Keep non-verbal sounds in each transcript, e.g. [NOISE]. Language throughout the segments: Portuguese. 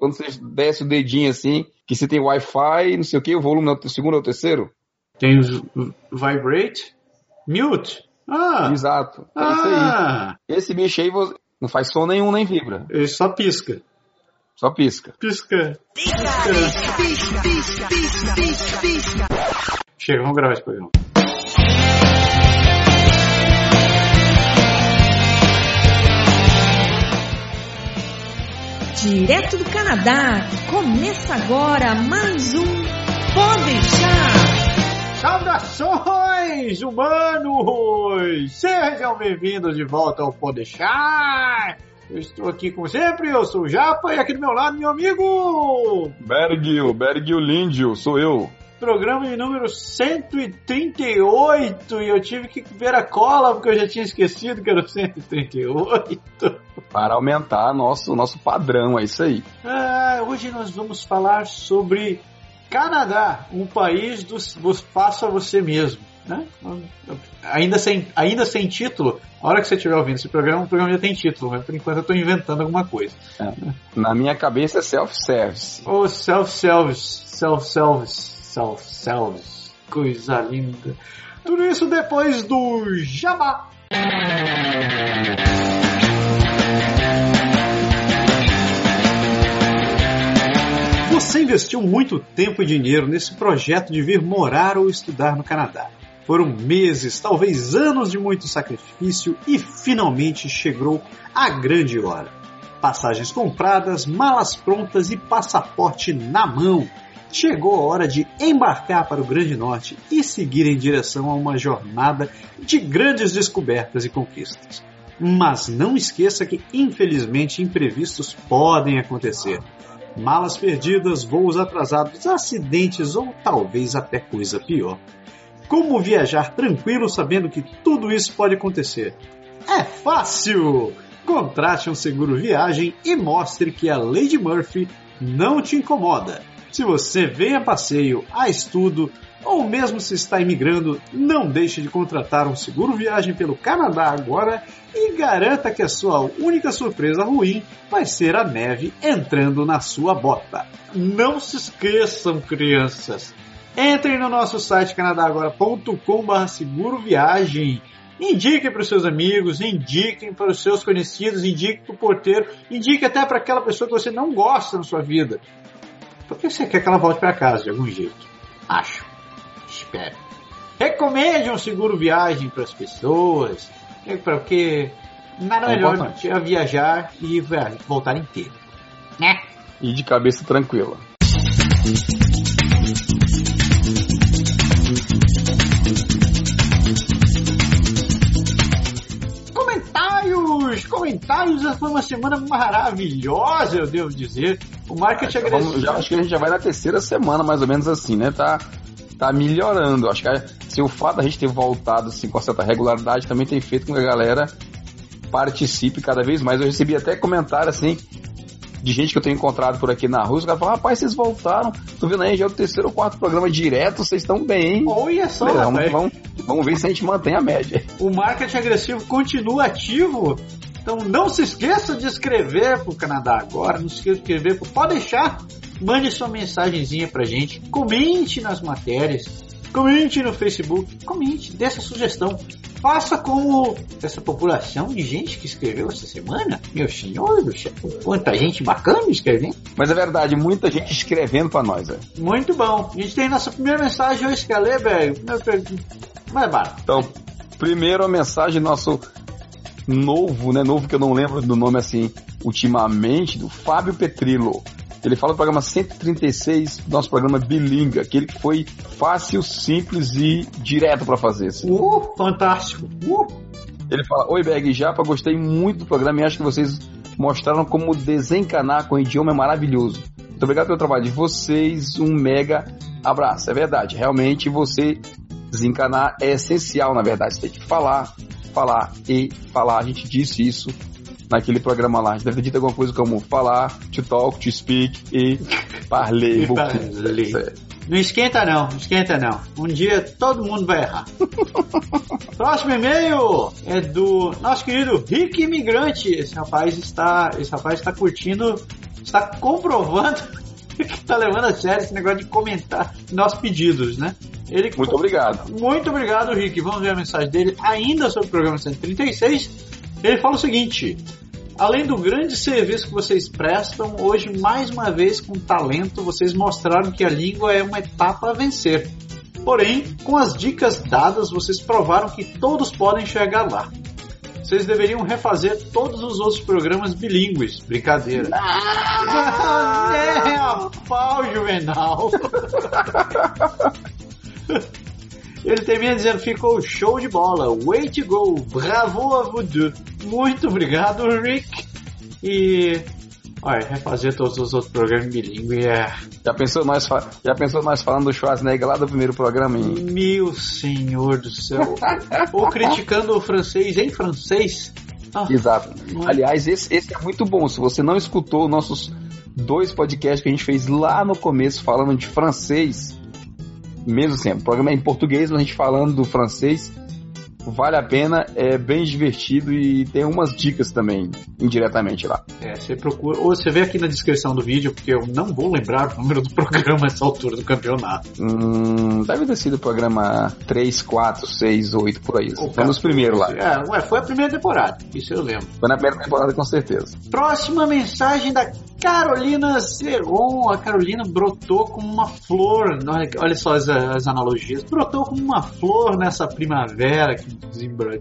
quando você desce o dedinho assim, que você tem Wi-Fi, não sei o que, o volume é o segundo ou o terceiro? Tem os vibrate, mute. Ah, Exato. É isso ah, aí. Esse bicho aí não faz som nenhum nem vibra. ele só pisca. Só pisca. Pisca. Chega, vamos gravar esse programa. Direto do Canadá, começa agora mais um Pode deixar. Saudações, humanos! Sejam bem-vindos de volta ao Podeixar! Eu estou aqui como sempre, eu sou o Japa e aqui do meu lado meu amigo! Bergil, Bergil Lindio, sou eu. Programa de número 138 e eu tive que ver a cola porque eu já tinha esquecido que era o 138. Para aumentar nosso, nosso padrão, é isso aí. Ah, hoje nós vamos falar sobre Canadá, um país dos, dos faça você mesmo. Né? Ainda, sem, ainda sem título, a hora que você estiver ouvindo esse programa, o programa já tem título, mas por enquanto eu estou inventando alguma coisa. Na minha cabeça é self-service. Ou self-service, self-service, self-service, coisa linda. Tudo isso depois do Jabá. Você investiu muito tempo e dinheiro nesse projeto de vir morar ou estudar no Canadá. Foram meses, talvez anos de muito sacrifício e finalmente chegou a grande hora. Passagens compradas, malas prontas e passaporte na mão. Chegou a hora de embarcar para o Grande Norte e seguir em direção a uma jornada de grandes descobertas e conquistas. Mas não esqueça que, infelizmente, imprevistos podem acontecer malas perdidas, voos atrasados, acidentes ou talvez até coisa pior. Como viajar tranquilo sabendo que tudo isso pode acontecer? É fácil! Contrate um seguro viagem e mostre que a Lady Murphy não te incomoda. Se você vem a passeio, a estudo ou mesmo se está imigrando, não deixe de contratar um seguro viagem pelo Canadá agora e garanta que a sua única surpresa ruim vai ser a neve entrando na sua bota. Não se esqueçam, crianças! Entrem no nosso site canadagora.com.br seguro viagem. Indiquem para os seus amigos, indiquem para os seus conhecidos, indiquem para o porteiro, indique até para aquela pessoa que você não gosta na sua vida. Porque você quer que ela volte para casa de algum jeito. Acho. Espero. Recomende um seguro viagem para as pessoas, é porque nada É melhor do importante. que a viajar e voltar inteiro. Né? E de cabeça tranquila. Comentários! Essa foi uma semana maravilhosa, eu devo dizer. O marketing Vamos- agressivo. já, acho que a gente já vai na terceira semana, mais ou menos assim, né? Tá, tá melhorando. Acho que a- se o fato da gente ter voltado assim, com certa regularidade também tem feito com que a galera participe cada vez mais. Eu recebi até comentário assim de gente que eu tenho encontrado por aqui na rua, os caras falam, rapaz, vocês voltaram, tô vendo aí, já é o terceiro ou quarto programa direto, vocês estão bem, hein? Olha só, Falei, vamos, vamos, vamos ver se a gente mantém a média. o marketing agressivo continua ativo. Então não se esqueça de escrever pro Canadá agora, não se esqueça de escrever pro Pode deixar. Mande sua mensagenzinha pra gente, comente nas matérias, comente no Facebook, comente, dê essa sugestão. Faça como essa população de gente que escreveu essa semana. Meu senhor do céu, quanta gente bacana escrevendo. Mas é verdade, muita gente escrevendo pra nós, velho. Muito bom. A gente tem nossa primeira mensagem hoje, quer ler, velho? Vai, barato. Então, primeiro a mensagem nosso novo, né? Novo que eu não lembro do nome assim ultimamente, do Fábio Petrillo. Ele fala do programa 136, nosso programa bilingue, aquele que foi fácil, simples e direto pra fazer. assim. Uh, fantástico. Uh. Ele fala: Oi, Beg e Japa, gostei muito do programa e acho que vocês mostraram como desencanar com o idioma é maravilhoso. Muito obrigado pelo trabalho de vocês, um mega abraço. É verdade, realmente você desencanar é essencial, na verdade. Você tem que falar, falar e falar. A gente disse isso naquele programa lá. A gente deve ter dito alguma coisa como falar, to talk, to speak e parler. Parler. Não esquenta não, não esquenta não. Um dia todo mundo vai errar. [LAUGHS] Próximo e-mail é do nosso querido Rick Imigrante. Esse rapaz está, esse rapaz está curtindo está comprovando que [LAUGHS] está levando a sério esse negócio de comentar nossos pedidos, né? Ele, muito obrigado. Muito obrigado, Rick. Vamos ver a mensagem dele ainda sobre o programa 136. Ele fala o seguinte: Além do grande serviço que vocês prestam, hoje, mais uma vez, com talento, vocês mostraram que a língua é uma etapa a vencer. Porém, com as dicas dadas, vocês provaram que todos podem chegar lá. Vocês deveriam refazer todos os outros programas bilíngues. Brincadeira. Ah, [LAUGHS] é a pau, Juvenal. Ele termina dizendo: ficou show de bola. Way to go. Bravo a Voodoo. Muito obrigado, Rick. E. Olha, refazer todos os outros programas bilíngue é. Já pensou nós, já pensou nós falando do Schwarzenegger lá do primeiro programa? Hein? Meu senhor do céu. Ou criticando o francês em francês. Ah, Exato. Aliás, esse, esse é muito bom. Se você não escutou nossos dois podcasts que a gente fez lá no começo falando de francês, mesmo assim, o programa é em português, mas a gente falando do francês, vale a pena, é bem divertido e tem umas dicas também indiretamente lá. É, você procura, ou você vê aqui na descrição do vídeo, porque eu não vou lembrar o número do [LAUGHS] programa nessa altura do campeonato. Hum, deve ter sido o programa 3, 4, 6, 8, por aí. Foi nos primeiros lá. É, ué, foi a primeira temporada, isso eu lembro. Foi na primeira temporada com certeza. Próxima mensagem da Carolina Seron. A Carolina brotou como uma flor. Olha só as, as analogias. Brotou como uma flor nessa primavera que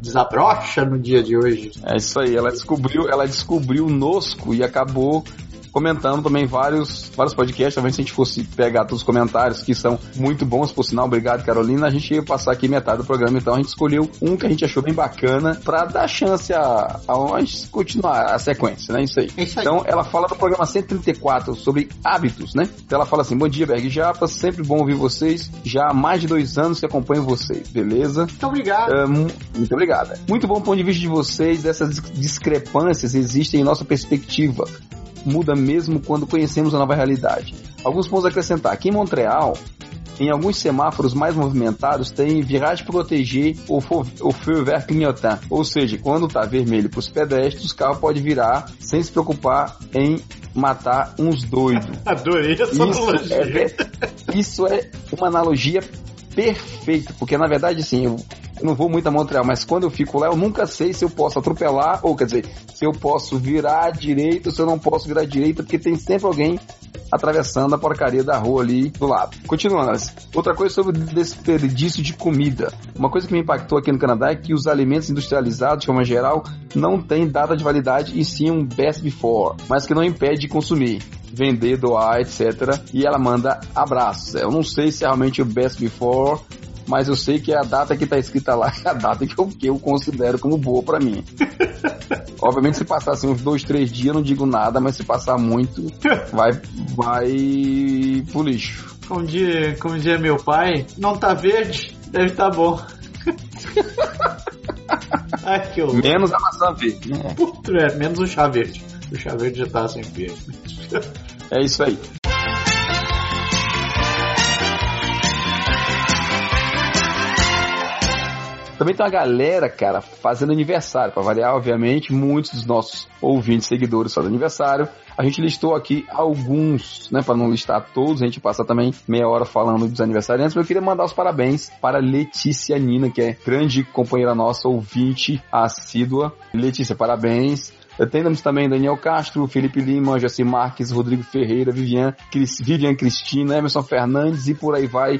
desabrocha no dia de hoje. É isso aí. Ela descobriu, ela descobriu o nosco e acabou comentando também vários, vários podcasts. Talvez se a gente fosse pegar todos os comentários, que são muito bons, por sinal, obrigado, Carolina, a gente ia passar aqui metade do programa. Então a gente escolheu um que a gente achou bem bacana para dar chance a, a, a gente continuar a sequência, né? Isso aí. É isso aí. Então ela fala do programa 134 sobre hábitos, né? Então ela fala assim: Bom dia, Berg Japa, sempre bom ouvir vocês. Já há mais de dois anos que acompanho vocês, beleza? Muito obrigado. Muito obrigada. Muito bom ponto de vista de vocês, dessas discrepâncias existem em nossa perspectiva muda mesmo quando conhecemos a nova realidade. Alguns pontos a acrescentar. Aqui em Montreal, em alguns semáforos mais movimentados, tem viragem proteger ou feu vert clignotant, ou seja, quando está vermelho para os pedestres, o carro pode virar sem se preocupar em matar uns doidos. [LAUGHS] Adorei essa isso analogia. É, isso é uma analogia perfeita, porque na verdade, assim, eu não vou muito a Montreal, mas quando eu fico lá, eu nunca sei se eu posso atropelar, ou quer dizer, se eu posso virar ou se eu não posso virar à direita, porque tem sempre alguém atravessando a porcaria da rua ali do lado. Continuando, outra coisa sobre desperdício de comida. Uma coisa que me impactou aqui no Canadá é que os alimentos industrializados, de forma geral, não têm data de validade e sim um best before, mas que não impede de consumir vender, doar, etc. E ela manda abraços. Eu não sei se é realmente o best before mas eu sei que a data que tá escrita lá [LAUGHS] é a data que eu, que eu considero como boa para mim. [LAUGHS] Obviamente, se passar assim, uns dois, três dias, eu não digo nada, mas se passar muito, vai, vai pro lixo. Como dia, como dia meu pai, não tá verde, deve tá bom. [LAUGHS] Ai, que horror. Menos a maçã verde, né? É, menos o chá verde. O chá verde já tá sem verde. É isso aí. Também tem uma galera, cara, fazendo aniversário. Para variar, obviamente, muitos dos nossos ouvintes, seguidores fazem aniversário. A gente listou aqui alguns, né, para não listar todos, a gente passa também meia hora falando dos aniversariantes, mas eu queria mandar os parabéns para Letícia Nina, que é grande companheira nossa, ouvinte assídua. Letícia, parabéns. Temos também Daniel Castro, Felipe Lima, Jaci Marques, Rodrigo Ferreira, Vivian, Cris, Vivian Cristina, Emerson Fernandes e por aí vai.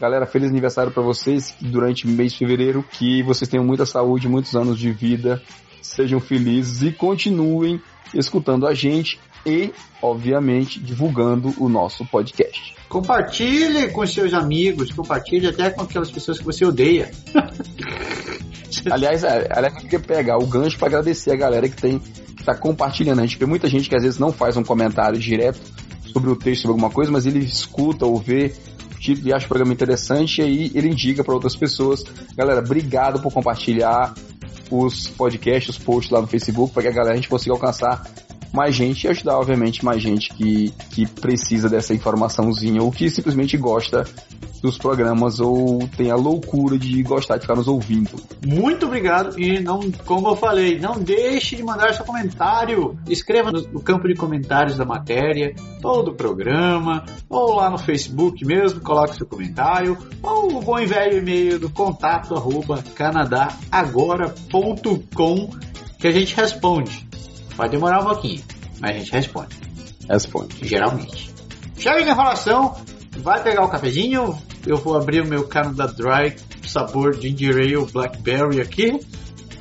Galera, feliz aniversário para vocês durante o mês de fevereiro. Que vocês tenham muita saúde, muitos anos de vida. Sejam felizes e continuem escutando a gente e, obviamente, divulgando o nosso podcast. Compartilhe com seus amigos, compartilhe até com aquelas pessoas que você odeia. [LAUGHS] aliás, é, aliás, eu queria pegar o gancho para agradecer a galera que tem que tá compartilhando. A gente vê muita gente que às vezes não faz um comentário direto sobre o texto, sobre alguma coisa, mas ele escuta ou vê título e acha o programa interessante, e aí ele indica para outras pessoas. Galera, obrigado por compartilhar os podcasts, os posts lá no Facebook, para que a galera a gente consiga alcançar mais gente e ajudar, obviamente, mais gente que, que precisa dessa informaçãozinha ou que simplesmente gosta dos programas ou tem a loucura de gostar de ficar nos ouvindo. Muito obrigado e não, como eu falei, não deixe de mandar seu comentário. Escreva no, campo de comentários da matéria, ou do programa, ou lá no Facebook mesmo, coloque seu comentário, ou o bom e velho e-mail do contato arroba canadagora.com que a gente responde. Pode demorar um pouquinho, mas a gente responde. Responde. Geralmente. Chega de enrolação, vai pegar o cafezinho, eu vou abrir o meu Canada Dry sabor Ginger Ale Blackberry aqui.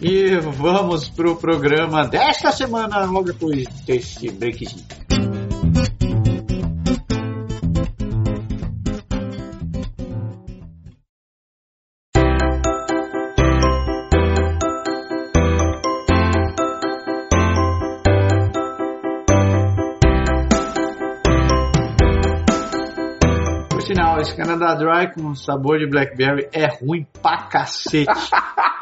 E vamos pro programa desta semana, logo depois desse breakzinho. Esse Canada Dry com sabor de Blackberry é ruim pra cacete.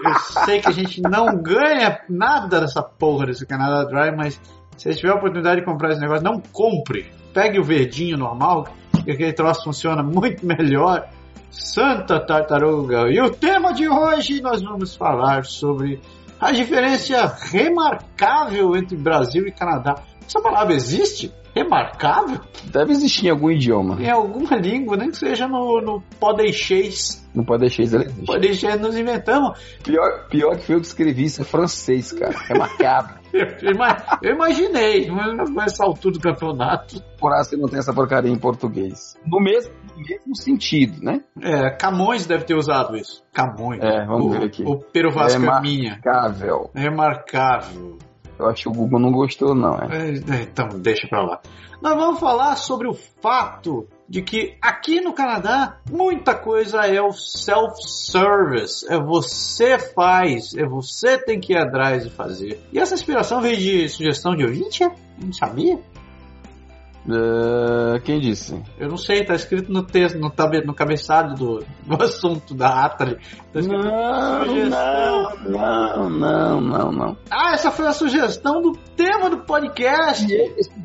Eu sei que a gente não ganha nada dessa porra desse Canada Dry, mas se tiver a oportunidade de comprar esse negócio, não compre. Pegue o verdinho normal, que aquele troço funciona muito melhor. Santa Tartaruga. E o tema de hoje nós vamos falar sobre a diferença remarcável entre Brasil e Canadá. Essa palavra existe? Remarcável? Deve existir em algum idioma. Em alguma língua, nem que seja no, no podeixês. Não pode deixar isso ali. Podeixês nós inventamos. Pior, pior que foi eu que escrevi isso, é francês, cara. É macabro. [LAUGHS] Eu, ima- eu imaginei, mas nessa altura do campeonato. Por você não tem essa porcaria em português. No mesmo, no mesmo sentido, né? É, Camões deve ter usado isso. Camões. É, vamos o, ver aqui. O Pero Vaz É ma- Caminha. Cável. Remarcável. Eu acho que o Google não gostou, não. É. É, é, Então, deixa pra lá. Nós vamos falar sobre o fato de que aqui no Canadá muita coisa é o self-service. É você faz, é você tem que ir atrás de fazer. E essa inspiração veio de sugestão de ouvinte? Não sabia? É, quem disse? Eu não sei, tá escrito no texto, no, tabe, no cabeçado do, do [LAUGHS] assunto da ata ali. Tá Não, não, não, não, não. Ah, essa foi a sugestão do tema do podcast.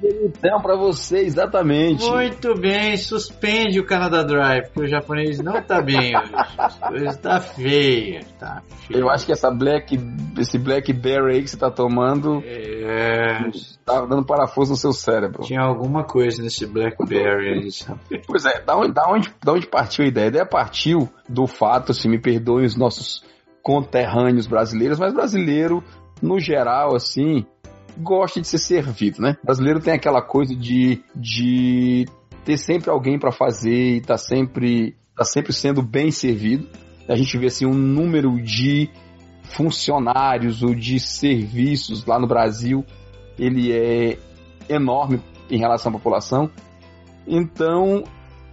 Então, pra você, exatamente. Muito bem, suspende o Canada Drive, porque o japonês não tá bem hoje. As coisas tá feia, tá feia. Eu acho que essa black, esse blackberry aí que você tá tomando É, tá dando parafuso no seu cérebro. tinha alguma coisa nesse Blackberry aí, sabe? Pois é, da onde, da, onde, da onde partiu a ideia? A ideia partiu do fato, se me perdoem os nossos conterrâneos brasileiros, mas brasileiro, no geral, assim, gosta de ser servido, né? brasileiro tem aquela coisa de, de ter sempre alguém para fazer e tá sempre, tá sempre sendo bem servido. A gente vê assim um número de funcionários ou de serviços lá no Brasil, ele é enorme em relação à população. Então,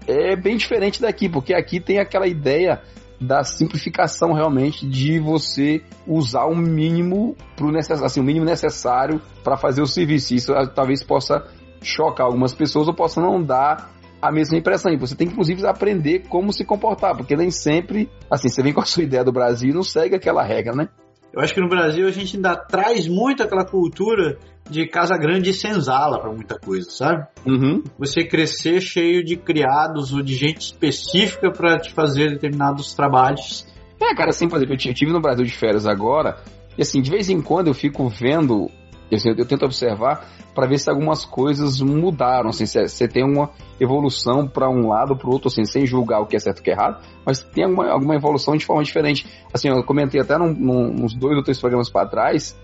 é bem diferente daqui, porque aqui tem aquela ideia da simplificação realmente de você usar o mínimo pro necess... assim, o mínimo necessário para fazer o serviço. Isso ah, talvez possa chocar algumas pessoas ou possa não dar a mesma impressão. E você tem que, inclusive, aprender como se comportar, porque nem sempre, assim, você vem com a sua [LAUGHS] ideia do Brasil e não segue aquela regra, né? Eu acho que no Brasil a gente ainda traz muito aquela cultura de casa grande e senzala pra muita coisa, sabe? Uhum. Você crescer cheio de criados ou de gente específica pra te fazer determinados trabalhos. É, cara, assim, por exemplo, eu tive no Brasil de férias agora, e assim, de vez em quando eu fico vendo, eu, eu tento observar para ver se algumas coisas mudaram, assim, se você tem uma evolução para um lado para o outro, assim, sem julgar o que é certo e o que é errado, mas tem alguma, alguma evolução de forma diferente. Assim, eu comentei até num, num, uns dois ou três programas para trás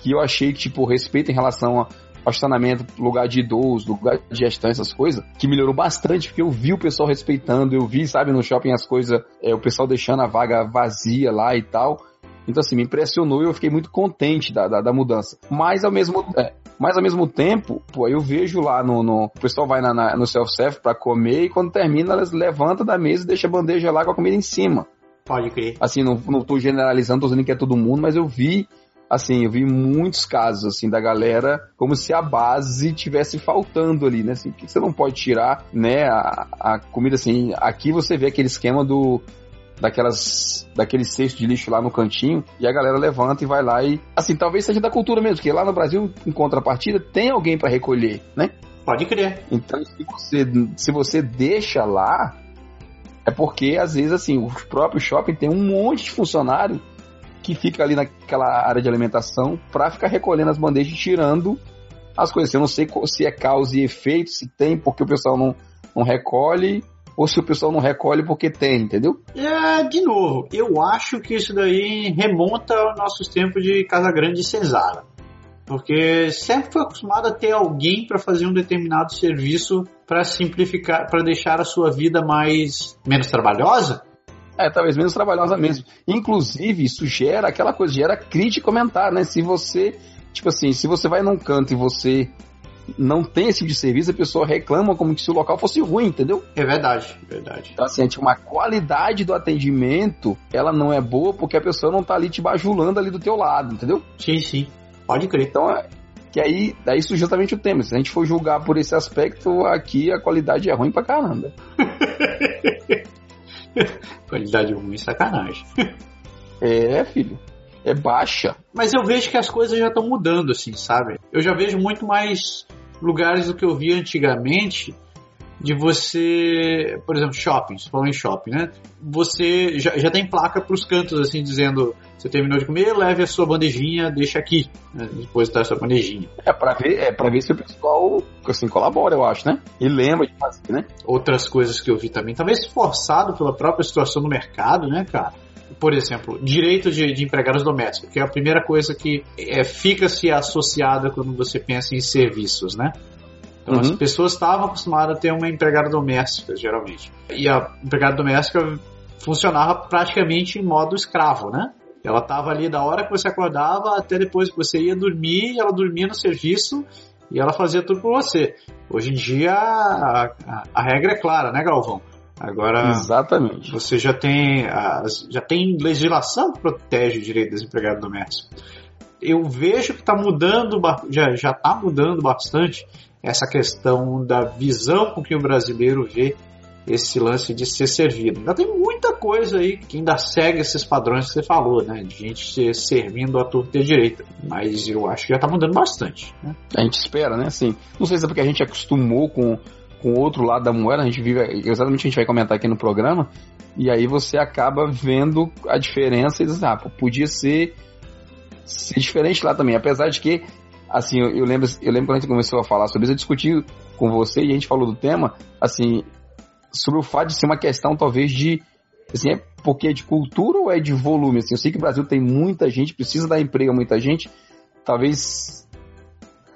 que eu achei que, tipo, respeito em relação a ao estacionamento, lugar de idoso, lugar de gestão, essas coisas, que melhorou bastante, porque eu vi o pessoal respeitando, eu vi, sabe, no shopping as coisas, é, o pessoal deixando a vaga vazia lá e tal. Então, assim, me impressionou e eu fiquei muito contente da, da, da mudança. Mas ao mesmo é, mas ao mesmo tempo, pô, eu vejo lá no. no- o pessoal vai na, na- no self-service pra comer e quando termina, elas levantam da mesa e deixa a bandeja lá com a comida em cima. Pode crer. Assim, não, não tô generalizando, tô dizendo que é todo mundo, mas eu vi. Assim, eu vi muitos casos, assim, da galera como se a base tivesse faltando ali, né? Assim, que você não pode tirar, né, a, a comida, assim, aqui você vê aquele esquema do, daquelas daquele cesto de lixo lá no cantinho e a galera levanta e vai lá e assim talvez seja da cultura mesmo porque lá no Brasil em contrapartida tem alguém para recolher né Pode crer. então se você se você deixa lá É porque, às vezes, assim, o próprio shopping tem um monte de funcionário que fica ali naquela área de alimentação para ficar recolhendo as bandejas e tirando as coisas. Eu não sei se é causa e efeito, se tem porque o pessoal não, não recolhe, ou se o pessoal não recolhe porque tem, entendeu? É, de novo, eu acho que isso daí remonta aos nossos tempos de Casa Grande e Cesara. Porque sempre foi acostumado a ter alguém para fazer um determinado serviço para simplificar, para deixar a sua vida mais menos trabalhosa. É, talvez menos trabalhosa mesmo. Inclusive, isso gera aquela coisa, gera crítica e comentário, né? Se você, tipo assim, se você vai num canto e você não tem esse tipo de serviço, a pessoa reclama como se o local fosse ruim, entendeu? É verdade, é verdade. Então, assim, uma qualidade do atendimento, ela não é boa porque a pessoa não tá ali te bajulando ali do teu lado, entendeu? Sim, sim. Pode crer. Então, é, que aí, daí isso justamente o tema. Se a gente for julgar por esse aspecto, aqui a qualidade é ruim pra caramba. [LAUGHS] qualidade ruim, sacanagem. É, filho. É baixa. Mas eu vejo que as coisas já estão mudando, assim, sabe? Eu já vejo muito mais lugares do que eu via antigamente de você, por exemplo, shopping, você falou em shopping, né? Você já, já tem placa para os cantos, assim, dizendo você terminou de comer, leve a sua bandejinha, deixa aqui, né? depois da sua bandejinha. É para ver, é para ver se o pessoal assim colabora, eu acho, né? E lembra de fazer, né? Outras coisas que eu vi também, talvez forçado pela própria situação do mercado, né, cara? Por exemplo, direito de, de, empregados domésticos, que é a primeira coisa que é, fica-se associada quando você pensa em serviços, né? Então, uhum. as pessoas estavam acostumadas a ter uma empregada doméstica, geralmente. E a empregada doméstica funcionava praticamente em modo escravo, né? Ela estava ali da hora que você acordava até depois que você ia dormir, ela dormia no serviço e ela fazia tudo por você. Hoje em dia a, a, a regra é clara, né, Galvão? Agora, Exatamente. você já tem, já tem legislação que protege o direito das empregadas domésticas. Eu vejo que está mudando, já está mudando bastante essa questão da visão com que o brasileiro vê esse lance de ser servido. Ainda tem muita coisa aí que ainda segue esses padrões que você falou, né? De gente ser servindo a torta e a direita. Mas eu acho que já está mudando bastante. Né? A gente espera, né? Assim, não sei se é porque a gente acostumou com com o outro lado da moeda, a gente vive, exatamente a gente vai comentar aqui no programa, e aí você acaba vendo a diferença e diz, ah, podia ser, ser diferente lá também, apesar de que, assim, eu, eu, lembro, eu lembro quando a gente começou a falar sobre isso, eu discuti com você e a gente falou do tema, assim, sobre o fato de ser uma questão talvez de, assim, é porque é de cultura ou é de volume, assim, eu sei que o Brasil tem muita gente, precisa dar emprego a muita gente, talvez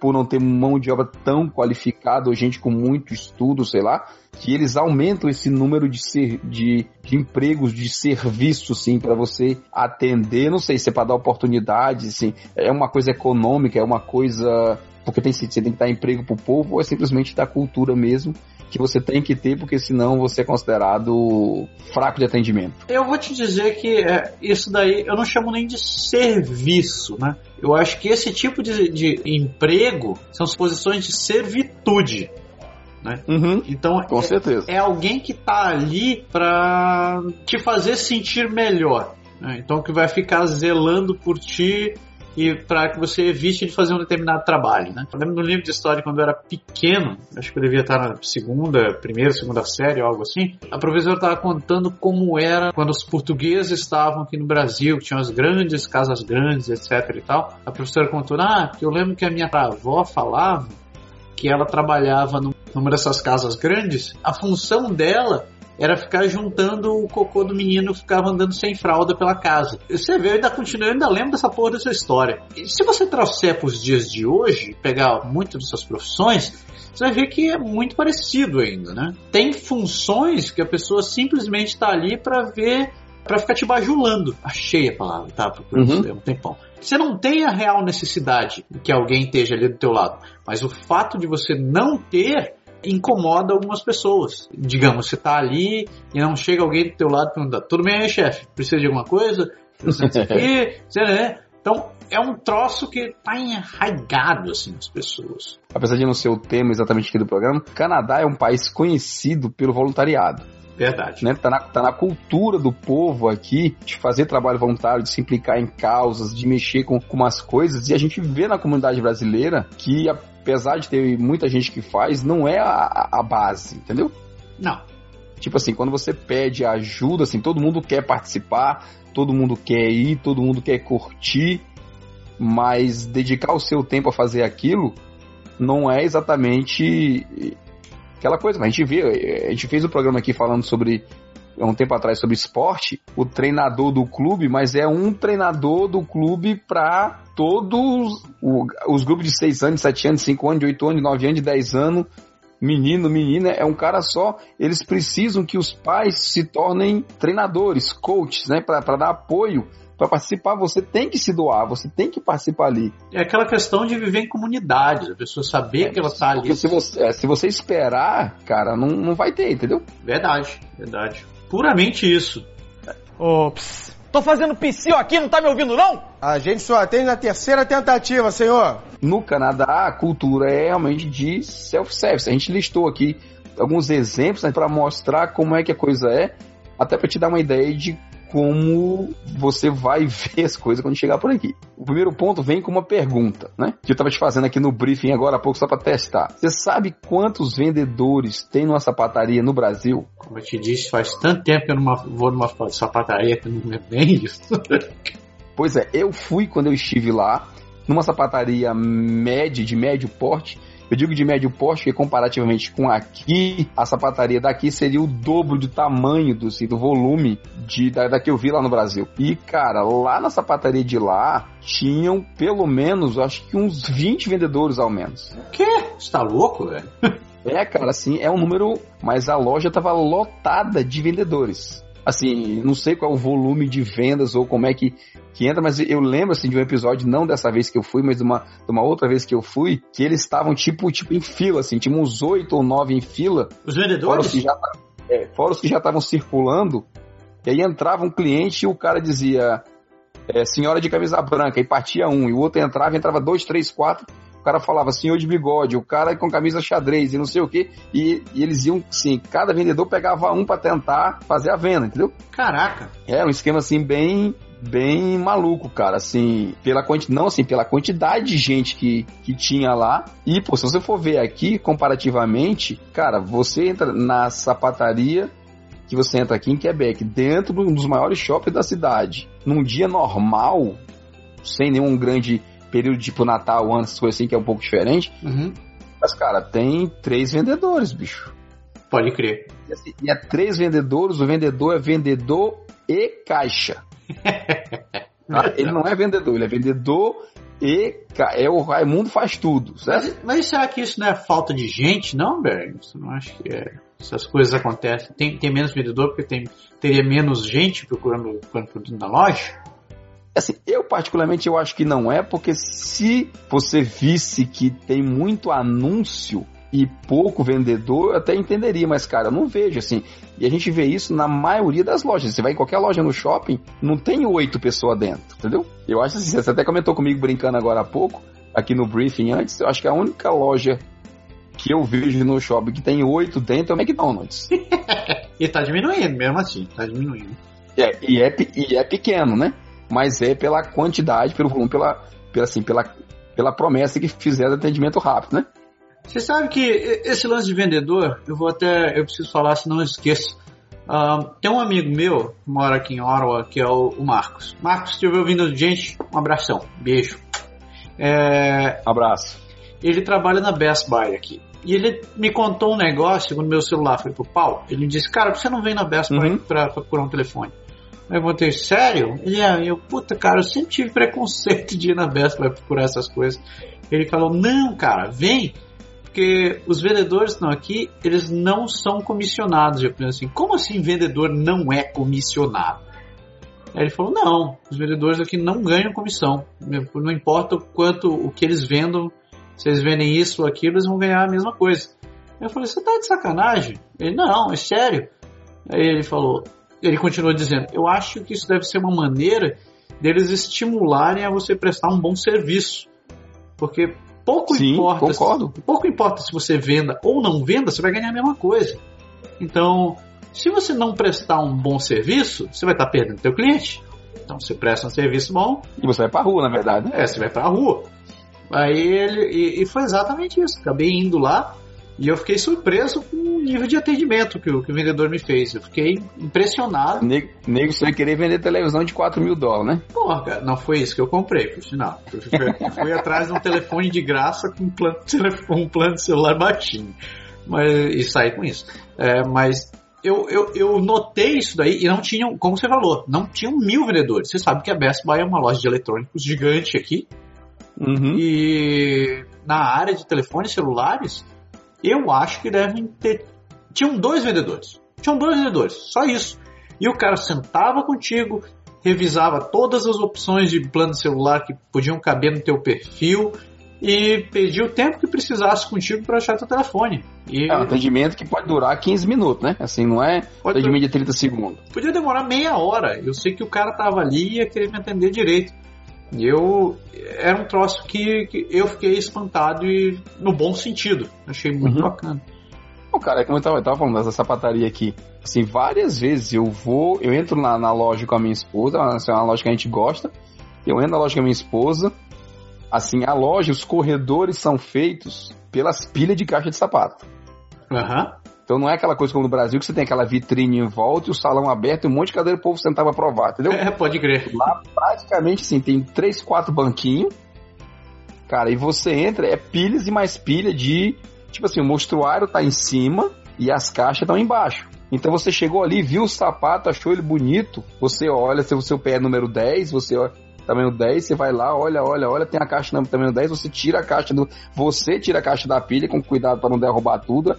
por não ter mão de obra tão qualificada ou gente com muito estudo, sei lá, que eles aumentam esse número de, ser, de, de empregos, de serviço, sim, para você atender. Não sei se é para dar oportunidade, sim, é uma coisa econômica, é uma coisa porque tem, você tem que dar emprego pro povo ou é simplesmente da cultura mesmo que você tem que ter, porque senão você é considerado fraco de atendimento. Eu vou te dizer que é, isso daí eu não chamo nem de serviço, né? Eu acho que esse tipo de, de emprego são as posições de servitude. Né? Uhum, então com é, certeza. é alguém que está ali para te fazer sentir melhor. Né? Então que vai ficar zelando por ti e para que você evite de fazer um determinado trabalho, né? Eu lembro no livro de história quando eu era pequeno, acho que eu devia estar na segunda, primeira, segunda série, algo assim. A professora estava contando como era quando os portugueses estavam aqui no Brasil, que tinham as grandes casas grandes, etc e tal. A professora contou, ah, que eu lembro que a minha avó falava que ela trabalhava numa dessas casas grandes. A função dela era ficar juntando o cocô do menino que ficava andando sem fralda pela casa. Você vê, eu ainda continuo, eu ainda lembro dessa porra dessa história. E se você trouxer para os dias de hoje, pegar muito dessas profissões, você vai ver que é muito parecido ainda, né? Tem funções que a pessoa simplesmente está ali para ver, para ficar te bajulando. Achei a palavra, tá? Procurando uhum. um tempão. Você não tem a real necessidade de que alguém esteja ali do teu lado, mas o fato de você não ter incomoda algumas pessoas. Digamos, você tá ali e não chega alguém do teu lado e pergunta, tudo bem aí, chefe? Precisa de alguma coisa? [LAUGHS] né? Então, é um troço que tá enraigado, assim, nas pessoas. Apesar de não ser o tema exatamente aqui do programa, Canadá é um país conhecido pelo voluntariado. Verdade. Né? Tá, na, tá na cultura do povo aqui de fazer trabalho voluntário, de se implicar em causas, de mexer com, com umas coisas. E a gente vê na comunidade brasileira que a apesar de ter muita gente que faz, não é a, a base, entendeu? Não. Tipo assim, quando você pede ajuda, assim, todo mundo quer participar, todo mundo quer ir, todo mundo quer curtir, mas dedicar o seu tempo a fazer aquilo não é exatamente aquela coisa. A gente vê, a gente fez o um programa aqui falando sobre há um tempo atrás sobre esporte, o treinador do clube, mas é um treinador do clube para todos os grupos de 6 anos, 7 anos, 5 anos, de 8 anos, 9 anos, de 10 anos, menino, menina, é um cara só. Eles precisam que os pais se tornem treinadores, coaches, né, para dar apoio para participar, você tem que se doar, você tem que participar ali. É aquela questão de viver em comunidade, a pessoa saber é, que ela está ali. Porque se você, é, se você esperar, cara, não, não vai ter, entendeu? Verdade, verdade. Puramente isso. Ops. Tô fazendo psiu aqui, não tá me ouvindo não? A gente só atende na terceira tentativa, senhor. No Canadá, a cultura é realmente de self-service. A gente listou aqui alguns exemplos né, para mostrar como é que a coisa é, até para te dar uma ideia de como você vai [LAUGHS] ver as coisas quando chegar por aqui. O primeiro ponto vem com uma pergunta, né? Que eu estava te fazendo aqui no briefing agora há pouco só para testar. Você sabe quantos vendedores tem numa sapataria no Brasil? Como eu te disse, faz tanto tempo que eu não vou numa sapataria que eu não lembro nem isso. [LAUGHS] pois é, eu fui quando eu estive lá numa sapataria média, de médio porte, eu digo de médio porte porque comparativamente com aqui, a sapataria daqui seria o dobro do tamanho do, assim, do volume de, da, da que eu vi lá no Brasil. E, cara, lá na sapataria de lá, tinham pelo menos, acho que uns 20 vendedores ao menos. O quê? Você tá louco, velho? [LAUGHS] É, cara, assim, é um número, mas a loja tava lotada de vendedores assim, não sei qual é o volume de vendas ou como é que, que entra, mas eu lembro assim de um episódio, não dessa vez que eu fui, mas de uma, de uma outra vez que eu fui, que eles estavam tipo, tipo em fila, assim, tinha uns oito ou nove em fila. Os vendedores? Fora os que já, é, fora os que já estavam circulando, e aí entrava um cliente e o cara dizia, é, senhora de camisa branca, e partia um, e o outro entrava, entrava dois, três, quatro, o cara falava senhor de bigode, o cara com camisa xadrez e não sei o que, e, e, eles iam, sim, cada vendedor pegava um para tentar fazer a venda, entendeu? Caraca! É, um esquema assim bem bem maluco, cara, assim, pela quantidade, não assim, pela quantidade de gente que, que tinha lá. E, pô, se você for ver aqui, comparativamente, cara, você entra na sapataria que você entra aqui em Quebec, dentro de um dos maiores shoppings da cidade, num dia normal, sem nenhum grande período tipo Natal, antes, coisa assim, que é um pouco diferente. Uhum. Mas, cara, tem três vendedores, bicho. Pode crer. E, assim, e é três vendedores, o vendedor é vendedor e caixa. Tá? [LAUGHS] Ele não é vendedor, ele é vendedor e é o Raimundo faz tudo, certo? Mas, mas, será que isso não é falta de gente, não, Berg? Você não acha que é, essas coisas acontecem? Tem, tem menos vendedor porque tem, teria menos gente procurando, procurando produto na loja? Assim, eu particularmente eu acho que não é, porque se você visse que tem muito anúncio e pouco vendedor, eu até entenderia, mas cara, eu não vejo assim. E a gente vê isso na maioria das lojas. Você vai em qualquer loja no shopping, não tem oito pessoas dentro, entendeu? Eu acho assim, você até comentou comigo brincando agora há pouco, aqui no briefing antes, eu acho que a única loja que eu vejo no shopping que tem oito dentro é o McDonald's. [LAUGHS] e tá diminuindo, mesmo assim, tá diminuindo. É, e é, e é pequeno, né? mas é pela quantidade, pelo volume, pela, pela, assim, pela, pela promessa que fizeram de atendimento rápido, né? Você sabe que esse lance de vendedor, eu vou até, eu preciso falar, senão eu esqueço. Tem um amigo meu que mora aqui em Ottawa, que é o, o Marcos. Marcos, se estiver ouvindo gente, um abração, beijo. É, Abraço. Ele trabalha na Best Buy aqui. E ele me contou um negócio quando meu celular foi pro pau. Ele disse, cara, você não vem na Best Buy uhum. pra procurar um telefone? Eu botei, sério? Ele é, eu, puta, cara, eu sempre tive preconceito de ir na Best Buy procurar essas coisas. Ele falou, não, cara, vem, porque os vendedores estão aqui, eles não são comissionados. Eu falei assim, como assim vendedor não é comissionado? Aí ele falou, não, os vendedores aqui não ganham comissão. Não importa o quanto, o que eles vendam, se eles vendem isso ou aquilo, eles vão ganhar a mesma coisa. Eu falei, você tá de sacanagem? Ele, não, é sério. Aí ele falou, ele continua dizendo: Eu acho que isso deve ser uma maneira deles estimularem a você prestar um bom serviço. Porque pouco Sim, importa. Concordo. Se, pouco importa se você venda ou não venda, você vai ganhar a mesma coisa. Então, se você não prestar um bom serviço, você vai estar perdendo seu cliente. Então, você presta um serviço bom. E você vai para a rua, na verdade. Né? É, você vai para a rua. Aí ele. E, e, foi exatamente isso. Acabei indo lá. E eu fiquei surpreso com o nível de atendimento que o, que o vendedor me fez. Eu fiquei impressionado. Nego, nego você vai querer vender televisão de 4 mil dólares, né? Porra, cara, não foi isso que eu comprei, por sinal. Eu fui, eu fui atrás de um telefone de graça com um plano, [LAUGHS] um plano de celular baixinho. Mas, e saí com isso. É, mas eu, eu, eu notei isso daí e não tinham, como você falou, não tinham mil vendedores. Você sabe que a Best Buy é uma loja de eletrônicos gigante aqui. Uhum. E na área de telefones celulares, eu acho que devem ter. Tinham dois vendedores. Tinham dois vendedores, só isso. E o cara sentava contigo, revisava todas as opções de plano celular que podiam caber no teu perfil e pedia o tempo que precisasse contigo para achar teu telefone. E É um atendimento que pode durar 15 minutos, né? Assim, não é Pode atendimento de 30 segundos. podia demorar meia hora. Eu sei que o cara tava ali e ia querer me atender direito. E eu era um troço que, que eu fiquei espantado e no bom sentido. Achei muito Uhum. bacana. Bom, cara, é como eu tava, eu tava falando dessa sapataria aqui. Assim, várias vezes eu vou, eu entro na, na loja com a minha esposa, assim, é uma loja que a gente gosta. Eu entro na loja com a minha esposa. Assim, a loja, os corredores são feitos pelas pilhas de caixa de sapato. Aham. Então não é aquela coisa como no Brasil que você tem aquela vitrine em volta e o salão aberto e um monte de cadeira o povo sentava pra provar, entendeu? É, pode crer. Lá praticamente sim, tem três, quatro banquinhos. Cara, e você entra, é pilhas e mais pilha de. Tipo assim, o mostruário tá em cima e as caixas estão embaixo. Então você chegou ali, viu o sapato, achou ele bonito. Você olha, se o seu pé é número 10, você olha tamanho 10, você vai lá, olha, olha, olha, tem a caixa no tamanho 10, você tira a caixa do. Você tira a caixa da pilha com cuidado para não derrubar tudo.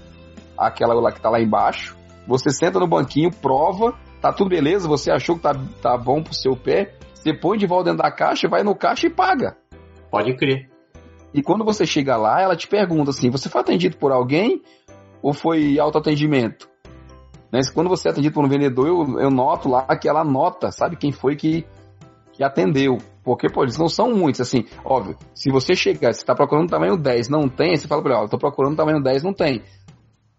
Aquela lá que tá lá embaixo. Você senta no banquinho, prova, tá tudo beleza, você achou que tá, tá bom pro seu pé. Você põe de volta dentro da caixa, vai no caixa e paga. Pode crer. E quando você chega lá, ela te pergunta assim: você foi atendido por alguém ou foi autoatendimento? Né? Quando você é atendido por um vendedor, eu, eu noto lá que ela nota, sabe quem foi que, que atendeu. Porque, pô, eles não são muitos, assim, óbvio. Se você chegar, você tá procurando tamanho 10, não tem, você fala pra ela, ó, eu tô procurando tamanho 10, não tem.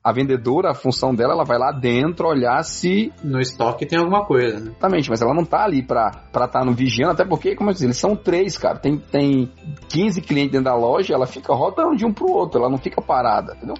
A vendedora, a função dela, ela vai lá dentro olhar se No estoque tem alguma coisa, né? Exatamente, mas ela não tá ali pra estar tá no vigiando, até porque, como eu disse, eles são três, cara. Tem, tem 15 clientes dentro da loja, ela fica rodando de um pro outro, ela não fica parada, entendeu?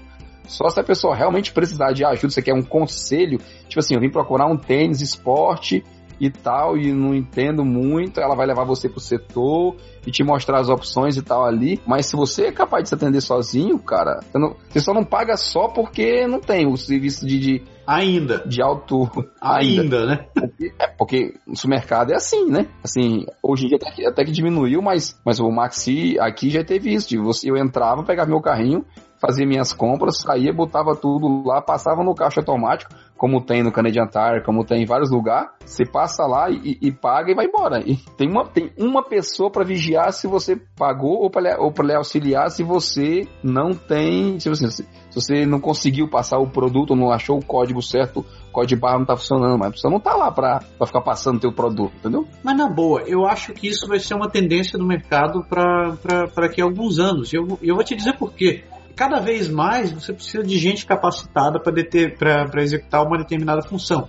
Só se a pessoa realmente precisar de ajuda, você quer um conselho, tipo assim, eu vim procurar um tênis esporte e tal, e não entendo muito, ela vai levar você pro setor e te mostrar as opções e tal ali. Mas se você é capaz de se atender sozinho, cara, você, não- você só não paga só porque não tem o serviço de, de, Ainda. de auto Ainda, né? porque, é, porque o mercado é assim, né? Assim, hoje em dia até que, até que diminuiu, mas, mas o Maxi aqui já teve isso. De você, eu entrava, pegava meu carrinho, fazia minhas compras, saía, botava tudo lá, passava no caixa automático, como tem no Canadian Tire, como tem em vários lugares. Você passa lá e, e paga e vai embora. E tem uma, tem uma pessoa para vigiar se você pagou ou para ou lhe auxiliar se você não tem. Tipo assim, se, se você não conseguiu passar o produto, não achou o código certo, o código de barra não tá funcionando, mas você não tá lá pra, pra ficar passando teu produto, entendeu? Mas na boa, eu acho que isso vai ser uma tendência do mercado para daqui a alguns anos. E eu, eu vou te dizer por quê. Cada vez mais você precisa de gente capacitada para executar uma determinada função.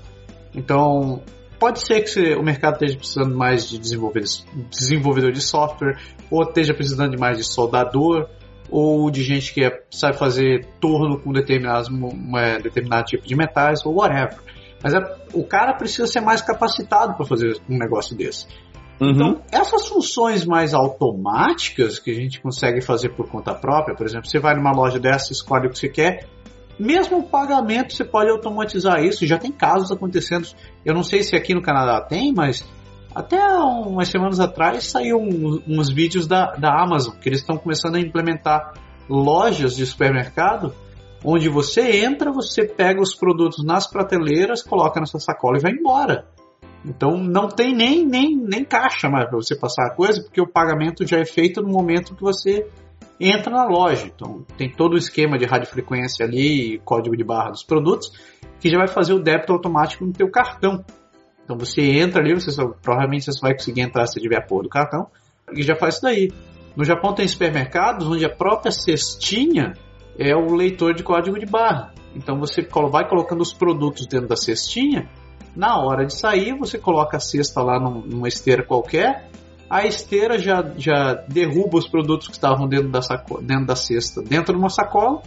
Então, pode ser que o mercado esteja precisando mais de desenvolvedor de software, ou esteja precisando de mais de soldador, ou de gente que é- sabe fazer torno com determinados, uma- determinado tipo de metais, ou whatever. Mas é- o cara precisa ser mais capacitado para fazer um negócio desse. Então, essas funções mais automáticas que a gente consegue fazer por conta própria, por exemplo, você vai numa loja dessa, escolhe o que você quer, mesmo o pagamento você pode automatizar isso, já tem casos acontecendo. Eu não sei se aqui no Canadá tem, mas até umas semanas atrás saiu um- uns vídeos da, da Amazon, que eles estão começando a implementar lojas de supermercado, onde você entra, você pega os produtos nas prateleiras, coloca na sua sacola e vai embora. Então não tem nem, nem, nem caixa mais para você passar a coisa, porque o pagamento já é feito no momento que você entra na loja. Então tem todo o esquema de radiofrequência ali, código de barra dos produtos, que já vai fazer o débito automático no teu cartão. Então você entra ali, você só, provavelmente você só vai conseguir entrar se tiver a porra do cartão, e já faz isso daí. No Japão tem supermercados onde a própria cestinha é o leitor de código de barra. Então você vai colocando os produtos dentro da cestinha, na hora de sair você coloca a cesta lá num- numa esteira qualquer, a esteira já, já derruba os produtos que estavam dentro da, saco- dentro da cesta dentro de uma sacola